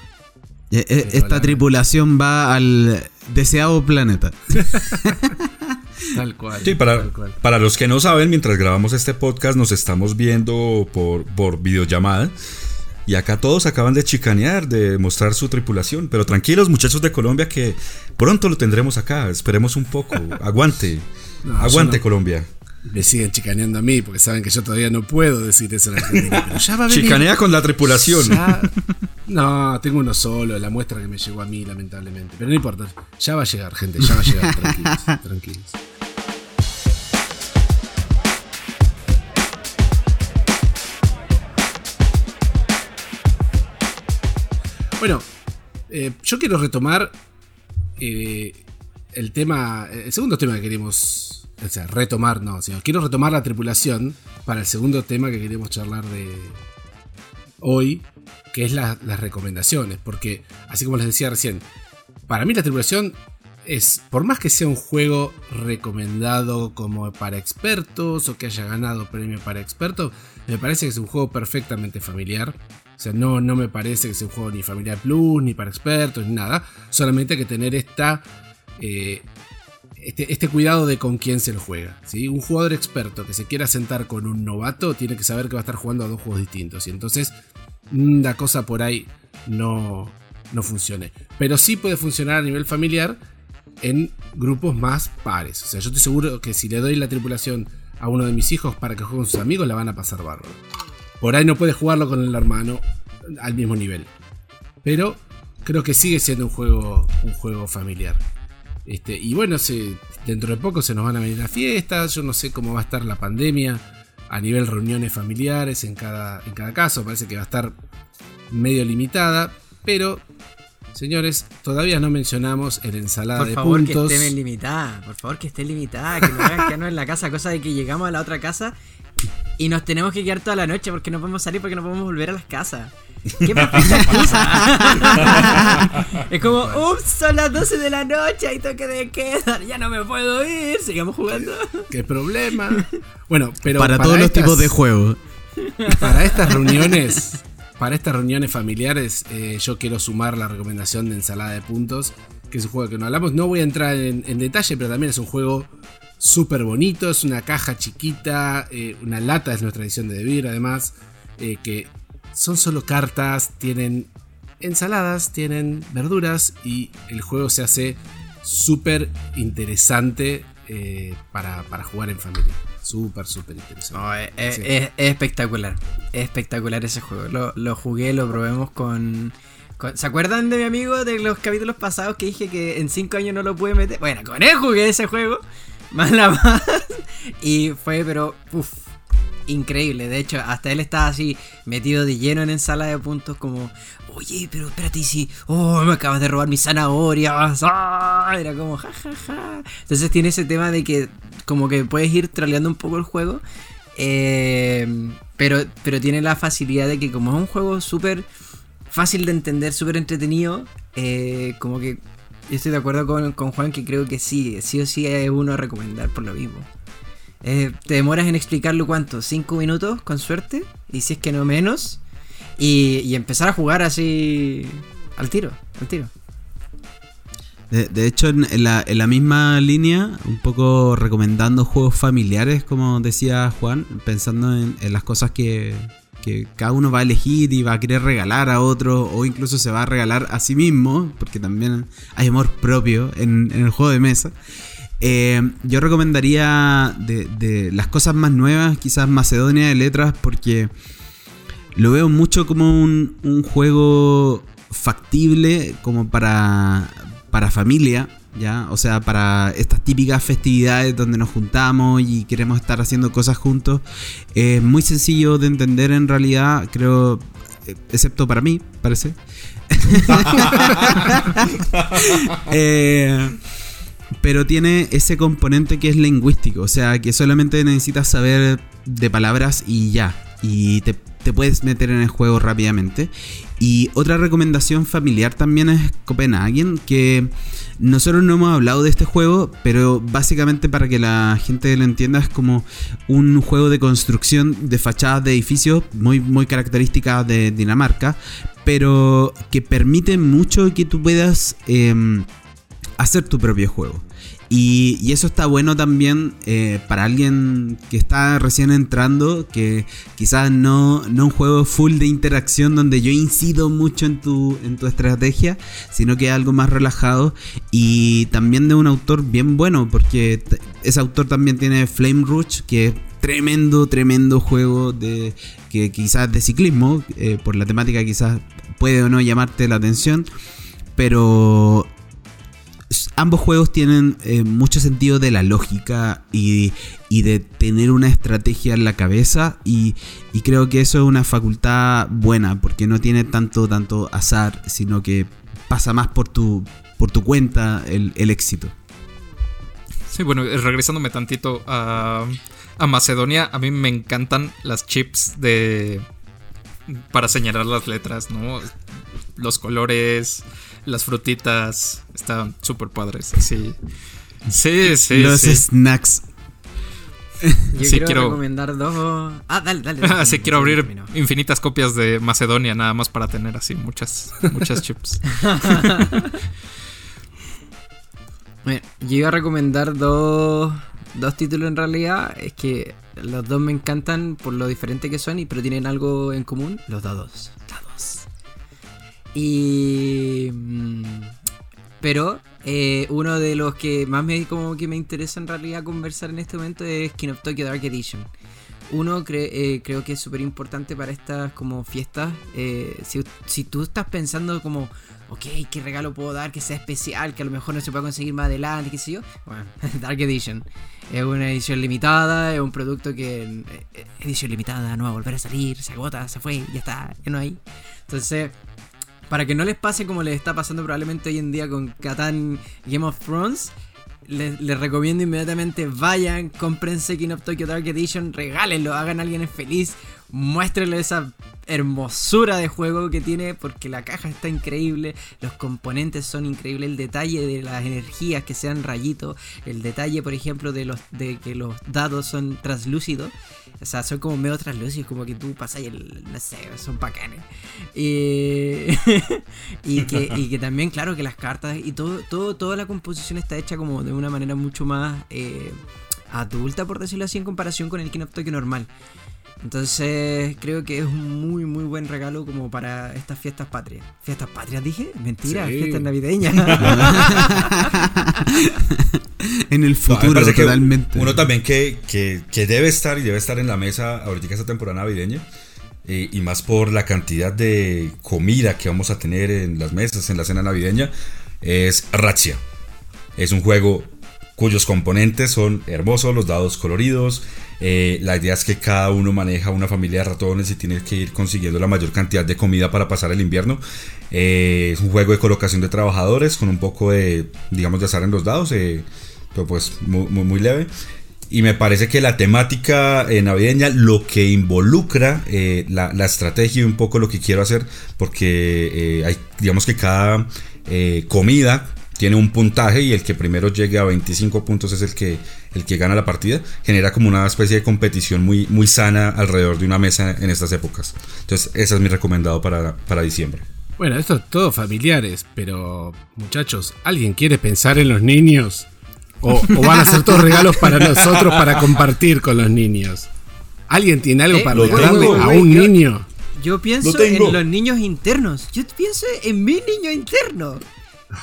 Eh, Pero Esta la- tripulación va al deseado planeta. Tal cual. Sí, para, tal cual. para los que no saben, mientras grabamos este podcast nos estamos viendo por, por videollamada. Y acá todos acaban de chicanear, de mostrar su tripulación. Pero tranquilos, muchachos de Colombia, que pronto lo tendremos acá. Esperemos un poco. Aguante. No, Aguante, no- Colombia. Me siguen chicaneando a mí, porque saben que yo todavía no puedo decir eso en Argentina. Pero ya va a venir. Chicanea con la tripulación. Ya- No, tengo uno solo, la muestra que me llegó a mí, lamentablemente. Pero no importa, ya va a llegar, gente, ya va a llegar, tranquilos, tranquilos. Bueno, eh, yo quiero retomar eh, el tema, el segundo tema que queríamos, o sea, retomar, no, sino quiero retomar la tripulación para el segundo tema que queríamos charlar de hoy, que es la- las recomendaciones, porque así como les decía recién, para mí la tripulación es, por más que sea un juego recomendado como para expertos o que haya ganado premio para expertos, me parece que es un juego perfectamente familiar. O sea, no, no me parece que sea un juego ni familiar plus, ni para expertos, ni nada. Solamente hay que tener esta, eh, este, este cuidado de con quién se lo juega. ¿sí? Un jugador experto que se quiera sentar con un novato tiene que saber que va a estar jugando a dos juegos distintos. Y entonces mm, la cosa por ahí no, no funcione. Pero sí puede funcionar a nivel familiar en grupos más pares. O sea, yo estoy seguro que si le doy la tripulación a uno de mis hijos para que juegue con sus amigos, la van a pasar bárbaro. Por ahí no puede jugarlo con el hermano al mismo nivel. Pero creo que sigue siendo un juego, un juego familiar. Este, y bueno, se- dentro de poco se nos van a venir las fiestas. Yo no sé cómo va a estar la pandemia a nivel reuniones familiares en cada, en cada caso. Parece que va a estar medio limitada. Pero, señores, todavía no mencionamos el ensalada Por de favor, puntos. que esté limitada. Por favor, que esté limitada. Que no hagan quedarnos en la casa. Cosa de que llegamos a la otra casa y nos tenemos que quedar toda la noche porque no podemos salir, porque no podemos volver a las casas. ¡Qué excusa! es como, ups, son las 12 de la noche, hay toque de queda, ya no me puedo ir, sigamos jugando. ¿Qué problema? Bueno, pero para, todos los tipos de juegos. Para estas reuniones, para estas reuniones familiares, eh, yo quiero sumar la recomendación de ensalada de puntos, que es un juego que no hablamos. No voy a entrar en, en detalle, pero también es un juego súper bonito. Es una caja chiquita, eh, una lata es nuestra edición de Debir, además, eh, que son solo cartas, tienen ensaladas, tienen verduras y el juego se hace súper interesante eh, para, para jugar en familia. Súper, súper interesante. No, es, es- Sí. es- es espectacular. Es espectacular ese juego. Lo, lo jugué, lo probemos con, con- ¿Se acuerdan de mi amigo de los capítulos pasados que dije que en 5 años no lo pude meter? Bueno, con él jugué ese juego. Más la más. Y fue, pero. Uff. Increíble. De hecho, hasta él estaba así metido de lleno en ensalada de puntos. Como, oye, pero espérate, si. Oh, me acabas de robar mis zanahorias. ah", Era como, ja, ja, ja. Entonces tiene ese tema de que, como que puedes ir troleando un poco el juego. eh, pero, pero tiene la facilidad de que, como es un juego súper fácil de entender, súper entretenido, eh, como que yo estoy de acuerdo con, con Juan que creo que sí, sí o sí es uno a recomendar por lo mismo. Eh, te demoras en explicarlo cuánto, cinco minutos con suerte, y si es que no menos, y, empezar a jugar así al tiro, al tiro. De, hecho, en, la, misma línea, un poco recomendando juegos familiares, como decía Juan, pensando en, las cosas que, que cada uno va a elegir y va a querer regalar a otro, o incluso se va a regalar a sí mismo, porque también hay amor propio en el juego de mesa. Eh, yo recomendaría de, de las cosas más nuevas, quizás Macedonia de Letras, porque lo veo mucho como un, un juego factible, como para, para familia, ¿ya? O sea, para estas típicas festividades donde nos juntamos y queremos estar haciendo cosas juntos. Es muy sencillo de entender en realidad, creo, excepto para mí, parece. Eh, pero tiene ese componente que es lingüístico, o sea, que solamente necesitas saber de palabras y ya, y te, puedes meter en el juego rápidamente. Y otra recomendación familiar también es Copenhagen, que nosotros no hemos hablado de este juego, pero básicamente para que la gente lo entienda es como un juego de construcción de fachadas de edificios muy, muy característica de Dinamarca, pero que permite mucho que tú puedas... em, hacer tu propio juego. Y, eso está bueno también eh, para alguien que está recién entrando, que quizás no, no un juego full de interacción donde yo incido mucho en tu, en tu estrategia, sino que algo más relajado y también de un autor bien bueno, porque ese autor también tiene Flame Rouge, que es tremendo, tremendo juego de que quizás de ciclismo, eh, por la temática quizás puede o no llamarte la atención, pero ambos juegos tienen eh, mucho sentido de la lógica y, de tener una estrategia en la cabeza y, creo que eso es una facultad buena porque no tiene tanto, tanto azar, sino que pasa más por tu, por tu cuenta el, éxito. Sí, bueno, regresándome tantito a, a Macedonia, a mí me encantan las chips de. para señalar las letras, ¿no? Los colores, las frutitas, están súper padres, así. Sí, sí, Los sí. snacks. Yo Sí, quiero, quiero- recomendar dos. Ah, dale, dale. dale. Así quiero abrir Termino. infinitas copias de Macedonia nada más para tener así muchas, muchas chips. Bueno, yo iba a recomendar dos, dos títulos en realidad. Es que los dos me encantan por lo diferente que son, y pero tienen algo en común. Los dados. Y... mm, Pero eh, uno de los que más me, como que me interesa en realidad conversar en este momento es King of Tokyo Dark Edition. Uno cre- eh, creo que es súper importante para estas como fiestas. eh, si, si tú estás pensando como, ok, ¿qué regalo puedo dar que sea especial, que a lo mejor no se pueda conseguir más adelante, qué sé yo? Bueno, Dark Edition. Es una edición limitada, es un producto que... edición limitada, no va a volver a salir, se agota, se fue, ya está, ya no hay. Entonces, para que no les pase como les está pasando probablemente hoy en día con Catán Game of Thrones, les, recomiendo inmediatamente vayan, cómprense King of Tokyo Dark Edition, regálenlo, hagan a alguien feliz, muéstrenle esa hermosura de juego que tiene porque la caja está increíble, los componentes son increíbles, el detalle de las energías que sean rayitos, el detalle por ejemplo de los de que los dados son translúcidos, o sea, son como medio translúcidos, como que tú pasas y el, no sé, son bacanes. Y, y, que, y que también, claro, que las cartas y todo, todo, toda la composición está hecha como de una manera mucho más eh, adulta, por decirlo así, en comparación con el Tokyo normal. Entonces creo que es un muy muy buen regalo como para estas fiestas patrias. ¿Fiestas patrias dije? Mentira, Sí. fiestas navideñas. en el No, futuro, que totalmente. Uno también que, que- que debe estar y debe estar en la mesa ahorita esta temporada navideña. eh, y más por la cantidad de comida que vamos a tener en las mesas, en la cena navideña, es Razzia. Es un juego cuyos componentes son hermosos, los dados coloridos. Eh, la idea es que cada uno maneja una familia de ratones y tiene que ir consiguiendo la mayor cantidad de comida para pasar el invierno. Eh, es un juego de colocación de trabajadores con un poco de, digamos, de azar en los dados, eh, pero pues muy, muy, muy leve. Y me parece que la temática eh, navideña, lo que involucra eh, la, la estrategia y un poco lo que quiero hacer, porque eh, hay, digamos que cada comida tiene un puntaje y el que primero llegue a 25 puntos es el que, el que gana la partida, genera como una especie de competición muy, muy sana alrededor de una mesa en estas épocas. Entonces, ese es mi recomendado para, para diciembre. Bueno, esto es todo familiares, pero muchachos, ¿alguien quiere pensar en los niños? ¿O, o van a ser todos regalos para nosotros para compartir con los niños? ¿Alguien tiene algo Eh, para lo regalarle tengo, a un yo- niño? Yo pienso Lo en los niños internos. Yo pienso en mi niño interno.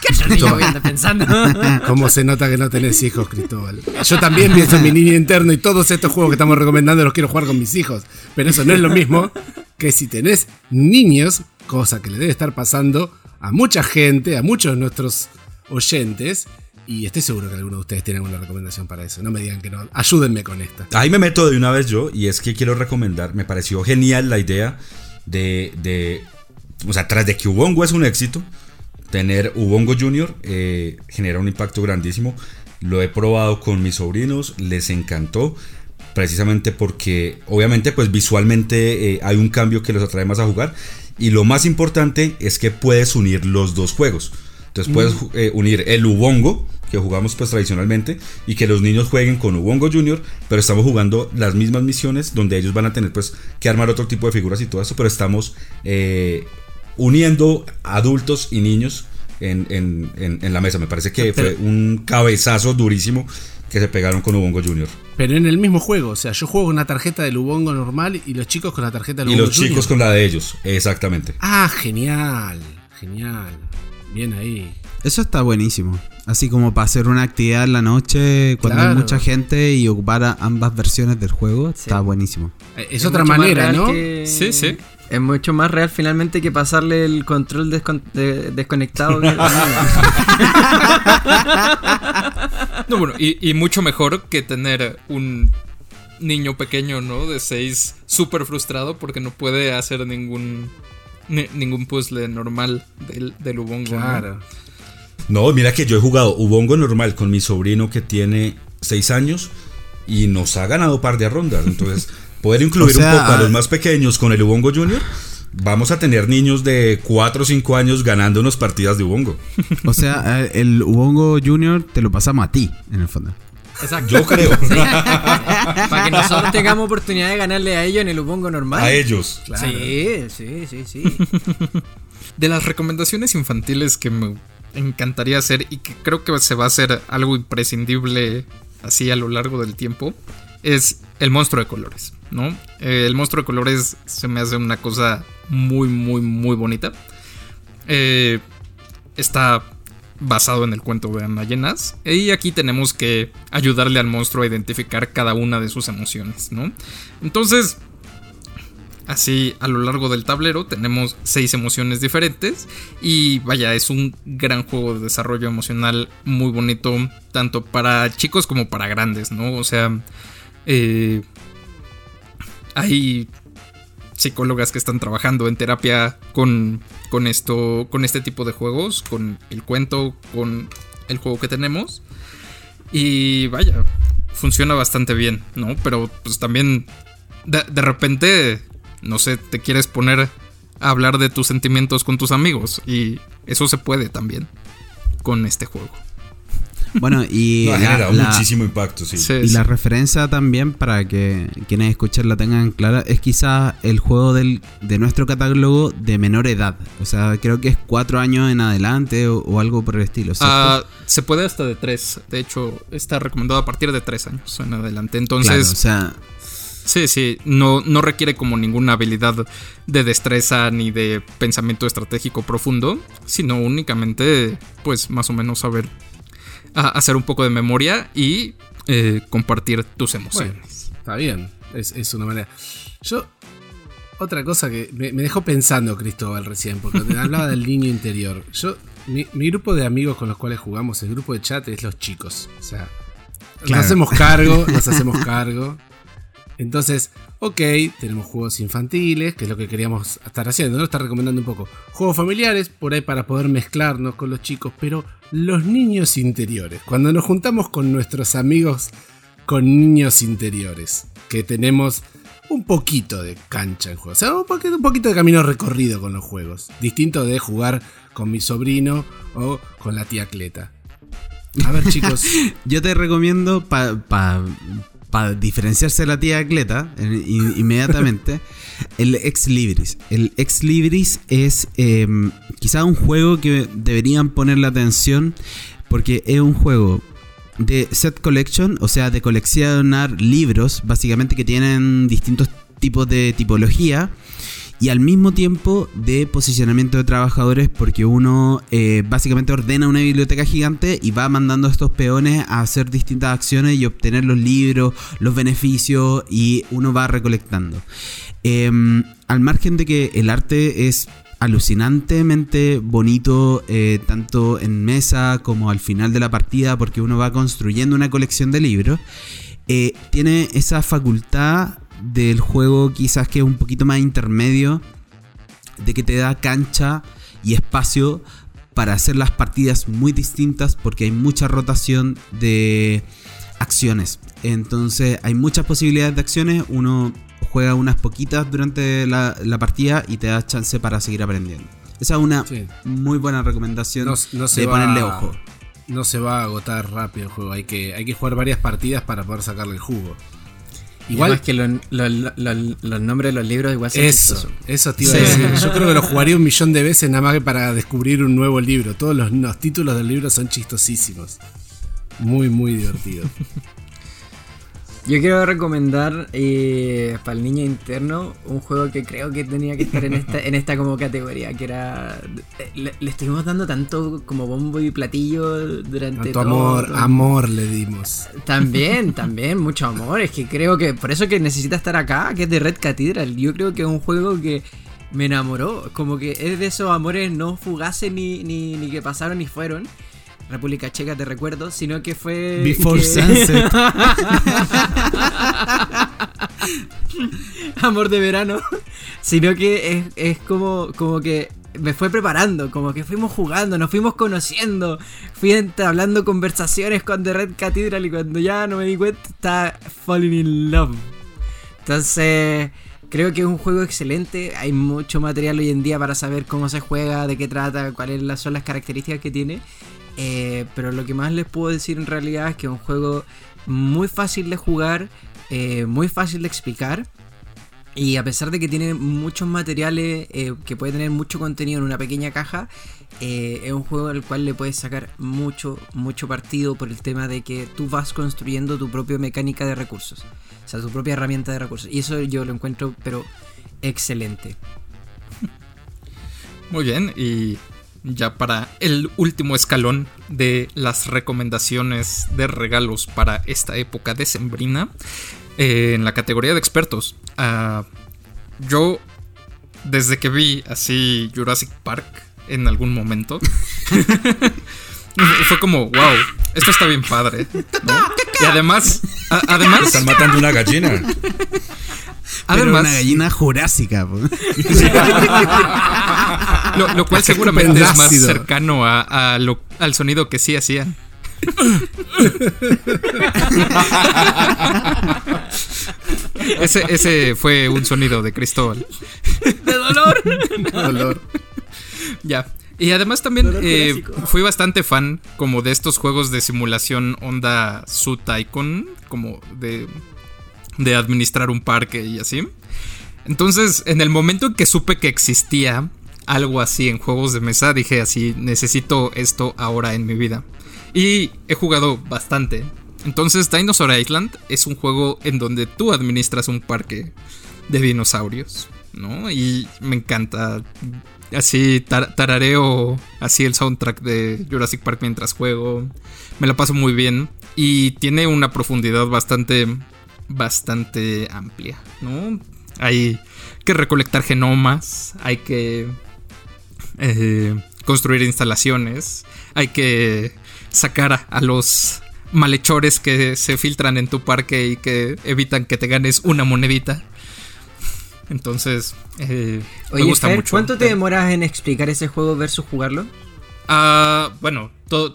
¿Qué pensando? ¿Cómo se nota que no tenés hijos, Cristóbal? Yo también pienso en mi niño interno y todos estos juegos que estamos recomendando los quiero jugar con mis hijos. Pero eso no es lo mismo que si tenés niños, cosa que le debe estar pasando a mucha gente, a muchos de nuestros oyentes. Y estoy seguro que alguno de ustedes tiene alguna recomendación para eso. No me digan que no. Ayúdenme con esta. Ahí me meto de una vez yo y es que quiero recomendar, me pareció genial la idea de, de o sea, tras de que Ubongo es un éxito, tener Ubongo Junior eh, genera un impacto grandísimo. Lo he probado con mis sobrinos, les encantó, precisamente porque obviamente pues visualmente eh, hay un cambio que los atrae más a jugar y lo más importante es que puedes unir los dos juegos. Entonces puedes ju- eh, unir el Ubongo, que jugamos pues tradicionalmente, y que los niños jueguen con Ubongo Junior, pero estamos jugando las mismas misiones donde ellos van a tener pues que armar otro tipo de figuras y todo eso, pero estamos eh, uniendo adultos y niños en, en- en- en la mesa. Me parece que fue un cabezazo durísimo que se pegaron con Ubongo Junior. Pero en el mismo juego. O sea, yo juego con una tarjeta del Ubongo normal y los chicos con la tarjeta del Y Ubongo los chicos con la de ellos, exactamente. Ah, genial. Genial. Bien ahí. Eso está buenísimo. Así como para hacer una actividad en la noche cuando hay mucha gente y ocupar ambas versiones del juego, está buenísimo. Es, otra manera, ¿no? que- Sí, sí. Es mucho más real finalmente que pasarle el control descon- de- desconectado. No, bueno, y, y mucho mejor que tener un niño pequeño, ¿no? De 6 súper frustrado porque no puede hacer ningún ni- ningún puzzle normal del, del Ubongo. ¿no? Claro. No, mira que yo he jugado Ubongo normal con mi sobrino que tiene 6 años y nos ha ganado par de rondas. Entonces, poder incluir O sea, un poco a ah, los más pequeños con el Ubongo Junior, vamos a tener niños de 4 o 5 años ganándonos partidas de Ubongo. O sea, eh, el Ubongo Junior te lo pasamos a ti, en el fondo. Exacto. Yo creo. Para que nosotros tengamos oportunidad de ganarle a ellos en el Ubongo normal. a ellos. Sí, sí, sí, sí. De las recomendaciones infantiles que me encantaría hacer y que creo que se va a hacer algo imprescindible así a lo largo del tiempo es el monstruo de colores, ¿no? Eh, el monstruo de colores se me hace una cosa muy, muy, muy bonita. Eh, está basado en el cuento de Ana Llenas. Y aquí tenemos que ayudarle al monstruo a identificar cada una de sus emociones, ¿no? Entonces, así a lo largo del tablero tenemos seis emociones diferentes. Y vaya, es un gran juego de desarrollo emocional muy bonito, tanto para chicos como para grandes, ¿no? O sea, eh, hay psicólogas que están trabajando en terapia con, con esto, con este tipo de juegos, con el cuento, con el juego que tenemos. Y vaya, funciona bastante bien, ¿no? Pero pues también de, de repente no sé, te quieres poner a hablar de tus sentimientos con tus amigos. Y eso se puede también con este juego. Bueno, y No, la- la- muchísimo impacto, sí. Sí, Y sí. la referencia también, para que quienes escuchen la tengan clara, es quizás el juego del, de nuestro catálogo de menor edad. O sea, creo que es cuatro años en adelante o, o algo por el estilo. Ah, se puede hasta de tres. De hecho, está recomendado a partir de tres años en adelante. Claro, Entonces, o sea, sí, sí, no, no requiere como ninguna habilidad de destreza ni de pensamiento estratégico profundo, sino únicamente, pues, más o menos saber a- hacer un poco de memoria y eh, compartir tus Bueno, emociones. está bien. Es, es una manera. Yo. Otra cosa que me, me dejó pensando Cristóbal recién, porque te hablaba del niño interior. Yo, mi, mi grupo de amigos con los cuales jugamos, el grupo de chat, es los chicos. O sea, Claro. nos hacemos cargo, nos hacemos cargo. Entonces, ok, tenemos juegos infantiles, que es lo que queríamos estar haciendo, ¿no? Estar recomendando un poco. Juegos familiares, por ahí para poder mezclarnos con los chicos, pero los niños interiores. Cuando nos juntamos con nuestros amigos con niños interiores, que tenemos un poquito de cancha en juego, o sea, un poquito, un poquito de camino recorrido con los juegos, distinto de jugar con mi sobrino o con la tía Cleta. A ver, chicos, yo te recomiendo para diferenciarse de la tía Cleta eh, in- inmediatamente el Ex Libris. El Ex Libris es eh, quizá un juego que deberían ponerle atención porque es un juego de set collection, o sea, de coleccionar libros, básicamente que tienen distintos tipos de tipología. Y al mismo tiempo de posicionamiento de trabajadores porque uno eh, básicamente ordena una biblioteca gigante y va mandando a estos peones a hacer distintas acciones y obtener los libros, los beneficios y uno va recolectando. Em, al margen de que el arte es alucinantemente bonito eh, tanto en mesa como al final de la partida porque uno va construyendo una colección de libros, eh, tiene esa facultad del juego quizás que es un poquito más intermedio, de que te da cancha y espacio para hacer las partidas muy distintas porque hay mucha rotación de acciones. Entonces hay muchas posibilidades de acciones, uno juega unas poquitas durante la, la partida y te da chance para seguir aprendiendo. Esa es una Sí. muy buena recomendación no, de va, ponerle ojo. No se va a agotar rápido el juego. Hay que, hay que jugar varias partidas para poder sacarle el jugo. Igual que lo- lo- lo- los nombres de los libros igual son eso, chistosos. eso te iba a decir. Yo creo que lo jugaría un millón de veces nada más que para descubrir un nuevo libro. Todos los, los títulos del libro son chistosísimos. Muy, muy divertido. Yo quiero recomendar eh, para el niño interno un juego que creo que tenía que estar en esta, en esta como categoría, que era... eh, Le, le estuvimos dando tanto como bombo y platillo durante Tanto todo- amor, todo- amor le dimos. También, también, mucho amor. Es que creo que por eso que necesita estar acá, que es de Red Cathedral. Yo creo que es un juego que me enamoró. Como que es de esos amores no fugaces ni, ni, ni que pasaron ni fueron. República Checa te recuerdo, sino que fue. Before que- Sunset. amor de verano. Sino que es, es como, como que me fue preparando, como que fuimos jugando, nos fuimos conociendo, fui entablando conversaciones con The Red Cathedral y cuando ya no me di cuenta estaba falling in love. Entonces, creo que es un juego excelente, hay mucho material hoy en día para saber cómo se juega, de qué trata, cuáles son las características que tiene. Eh, pero lo que más les puedo decir en realidad es que es un juego muy fácil de jugar, eh, muy fácil de explicar. Y a pesar de que tiene muchos materiales, eh, que puede tener mucho contenido en una pequeña caja, es un juego al cual le puedes sacar mucho, mucho partido por el tema de que tú vas construyendo tu propia mecánica de recursos. O sea, tu propia herramienta de recursos. Y eso yo lo encuentro, pero excelente. Muy bien, y ya para el último escalón de las recomendaciones de regalos para esta época decembrina, eh, en la categoría de expertos, ah, yo desde que vi así Jurassic Park en algún momento, fue como, wow, esto está bien padre. ¿no? Y además, a- además, Están matando una gallina. Pero además, una gallina jurásica. lo, lo cual seguramente es más cercano a, a lo- al sonido que sí hacían. ese, ese fue un sonido de Cristóbal. ¡De dolor! Dolor. Ya. Y además también eh, fui bastante fan como de estos juegos de simulación onda Suit Icon, como de, de administrar un parque y así. Entonces, en el momento en que supe que existía algo así en juegos de mesa, dije así, necesito esto ahora en mi vida. Y he jugado bastante. Entonces, Dinosaur Island es un juego en donde tú administras un parque de dinosaurios, ¿no? Y me encanta. Así tar- tarareo así el soundtrack de Jurassic Park mientras juego. Me lo paso muy bien. Y tiene una profundidad bastante. Bastante amplia, ¿no? Hay que recolectar genomas. Hay que. eh, construir instalaciones. Hay que sacar a, los malhechores que se filtran en tu parque y que evitan que te ganes una monedita. Entonces, eh, me gusta Fer, mucho. ¿cuánto te demoras en explicar ese juego versus jugarlo? Ah, bueno, todo,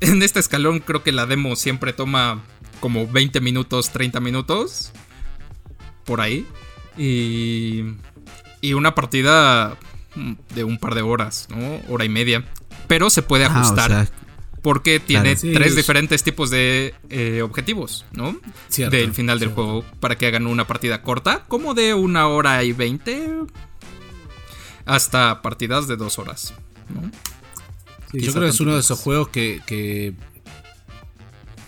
en este escalón creo que la demo siempre toma como 20 minutos, 30 minutos. Por ahí. Y, y una partida de un par de horas, ¿no? Hora y media. Pero se puede Ah, o ajustar. sea, porque tiene sí, tres es- diferentes tipos de eh, objetivos, ¿no? Cierto, del final del cierto. juego para que hagan una partida corta, como de una hora y veinte, hasta partidas de dos horas, ¿no? Sí, yo creo que es uno de esos juegos que, que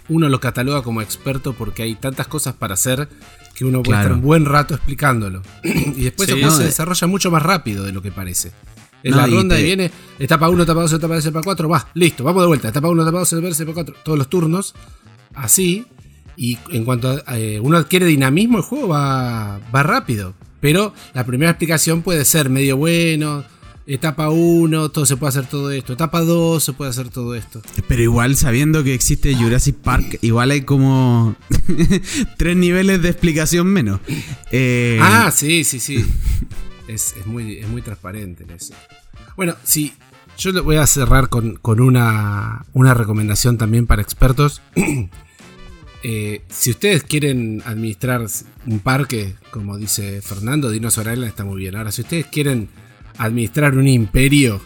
uno lo cataloga como experto porque hay tantas cosas para hacer que uno puede Claro. estar un buen rato explicándolo. y después Sí. No, se eh. desarrolla mucho más rápido de lo que parece. En No, la ronda te- y viene etapa 1, etapa 2, etapa 3, etapa 4, va, listo, vamos de vuelta. Etapa 1, etapa 2, etapa 3, etapa 4, todos los turnos, así. Y en cuanto eh, uno adquiere dinamismo, el juego va, va rápido. Pero la primera explicación puede ser medio bueno. Etapa 1, todo se puede hacer todo esto. Etapa 2, se puede hacer todo esto. Pero igual sabiendo que existe Jurassic Park, igual hay como tres niveles de explicación menos. Eh, Ah, sí, sí, sí. es, es muy, es muy transparente en eso. Bueno, sí, yo le voy a cerrar con, con una, una recomendación también para expertos. Eh, si ustedes quieren administrar un parque, como dice Fernando, Dinosaur Island está muy bien. Ahora, si ustedes quieren administrar un imperio,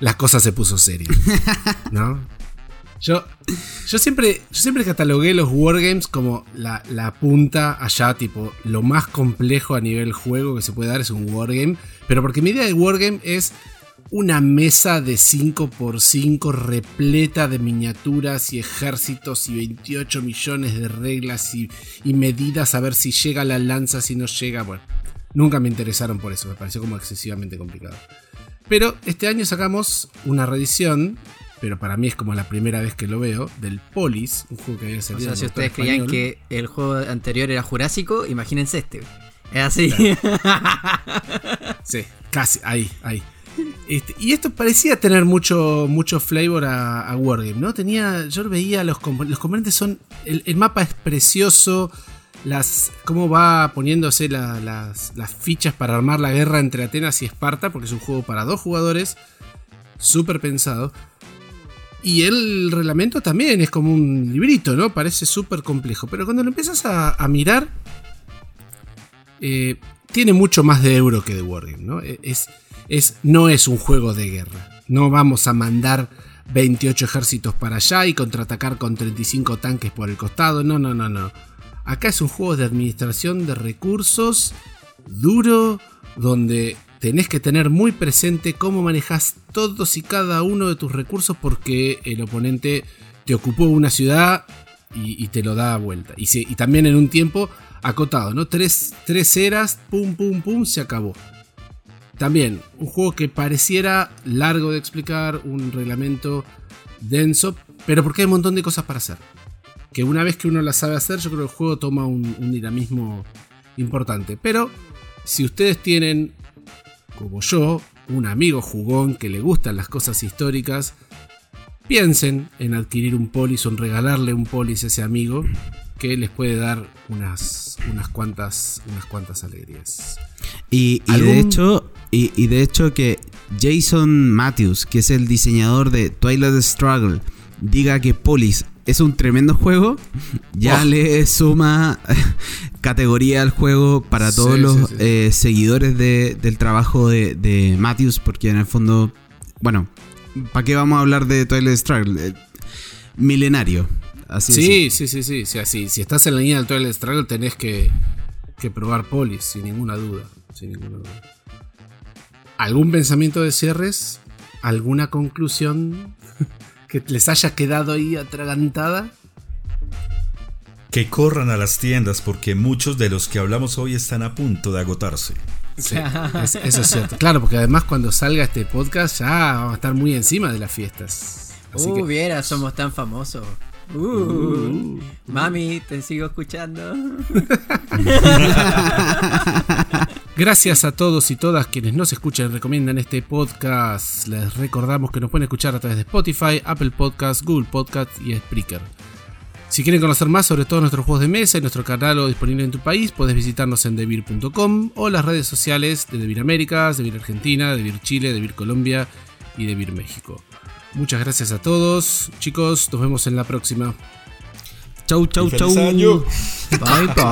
las cosas se puso serio. ¿No? Yo, yo, siempre, yo siempre catalogué los wargames como la, la punta allá, tipo, lo más complejo a nivel juego que se puede dar es un wargame. Pero porque mi idea de wargame es una mesa de 5x5 repleta de miniaturas y ejércitos y 28 millones de reglas y, y medidas a ver si llega la lanza, si no llega. Bueno, nunca me interesaron por eso, me pareció como excesivamente complicado. Pero este año sacamos una reedición, pero para mí es como la primera vez que lo veo, del Polis, un juego que había O salido sea, en si ustedes creían que el juego anterior era Jurásico, imagínense este. Es así. Sí, casi, ahí, ahí. Este, y esto parecía tener mucho, mucho flavor a, a Wargame, ¿no? Tenía. Yo veía los componentes. Los componentes son. El, el mapa es precioso. Las. cómo va poniéndose la- las, fichas para armar la guerra entre Atenas y Esparta. Porque es un juego para dos jugadores. Súper pensado. Y el reglamento también es como un librito, ¿no? Parece súper complejo. Pero cuando lo empiezas a, mirar. eh, tiene mucho más de euro que de Wargame, ¿no? E, es, no es un juego de guerra. No vamos a mandar 28 ejércitos para allá y contraatacar con 35 tanques por el costado. No, no, no, no. Acá es un juego de administración de recursos duro, donde tenés que tener muy presente cómo manejas todos y cada uno de tus recursos porque el oponente te ocupó una ciudad y, te lo da vuelta. Y también en un tiempo acotado, ¿no? Tres, tres eras, pum, pum, pum, se acabó. También, un juego que pareciera largo de explicar, un reglamento denso, pero porque hay un montón de cosas para hacer. Que una vez que uno las sabe hacer, yo creo que el juego toma un, un dinamismo importante. Pero, si ustedes tienen, como yo, un amigo jugón que le gustan las cosas históricas, piensen en adquirir un polis o en regalarle un polis a ese amigo que les puede dar unas, unas, cuantas, unas cuantas alegrías. Y, y ¿Algún- de hecho, y, y de hecho que Jason Matthews, que es el diseñador de Twilight Struggle diga que Polis es un tremendo juego, ya Oh. le suma categoría al juego para todos Sí, los sí, sí. eh, seguidores de- del trabajo de, de Matthews, porque en el fondo, bueno, ¿para qué vamos a hablar de Twilight Struggle? Eh, milenario. Así Sí, sí, sí, sí. Si, si estás en la línea del Twilight Struggle tenés que, que probar Polis, sin ninguna duda. Sin ninguna duda. ¿Algún pensamiento de cierres? ¿Alguna conclusión que les haya quedado ahí atragantada? Que corran a las tiendas porque muchos de los que hablamos hoy están a punto de agotarse. Sí, es- eso es cierto. Claro, porque además cuando salga este podcast ya vamos a estar muy encima de las fiestas. Así uh, que viera, somos tan famosos. Uh, mami, te sigo escuchando. Gracias a todos y todas quienes nos escuchan y recomiendan este podcast. Les recordamos que nos pueden escuchar a través de Spotify, Apple Podcasts, Google Podcasts y Spreaker. Si quieren conocer más sobre todos nuestros juegos de mesa y nuestro catálogo disponible en tu país, puedes visitarnos en devir.com o las redes sociales de Devir Américas, Devir Argentina, Devir Chile, Devir Colombia y Devir México. Muchas gracias a todos, chicos, nos vemos en la próxima. Chau, chau, Y chau. año. Bye, bye.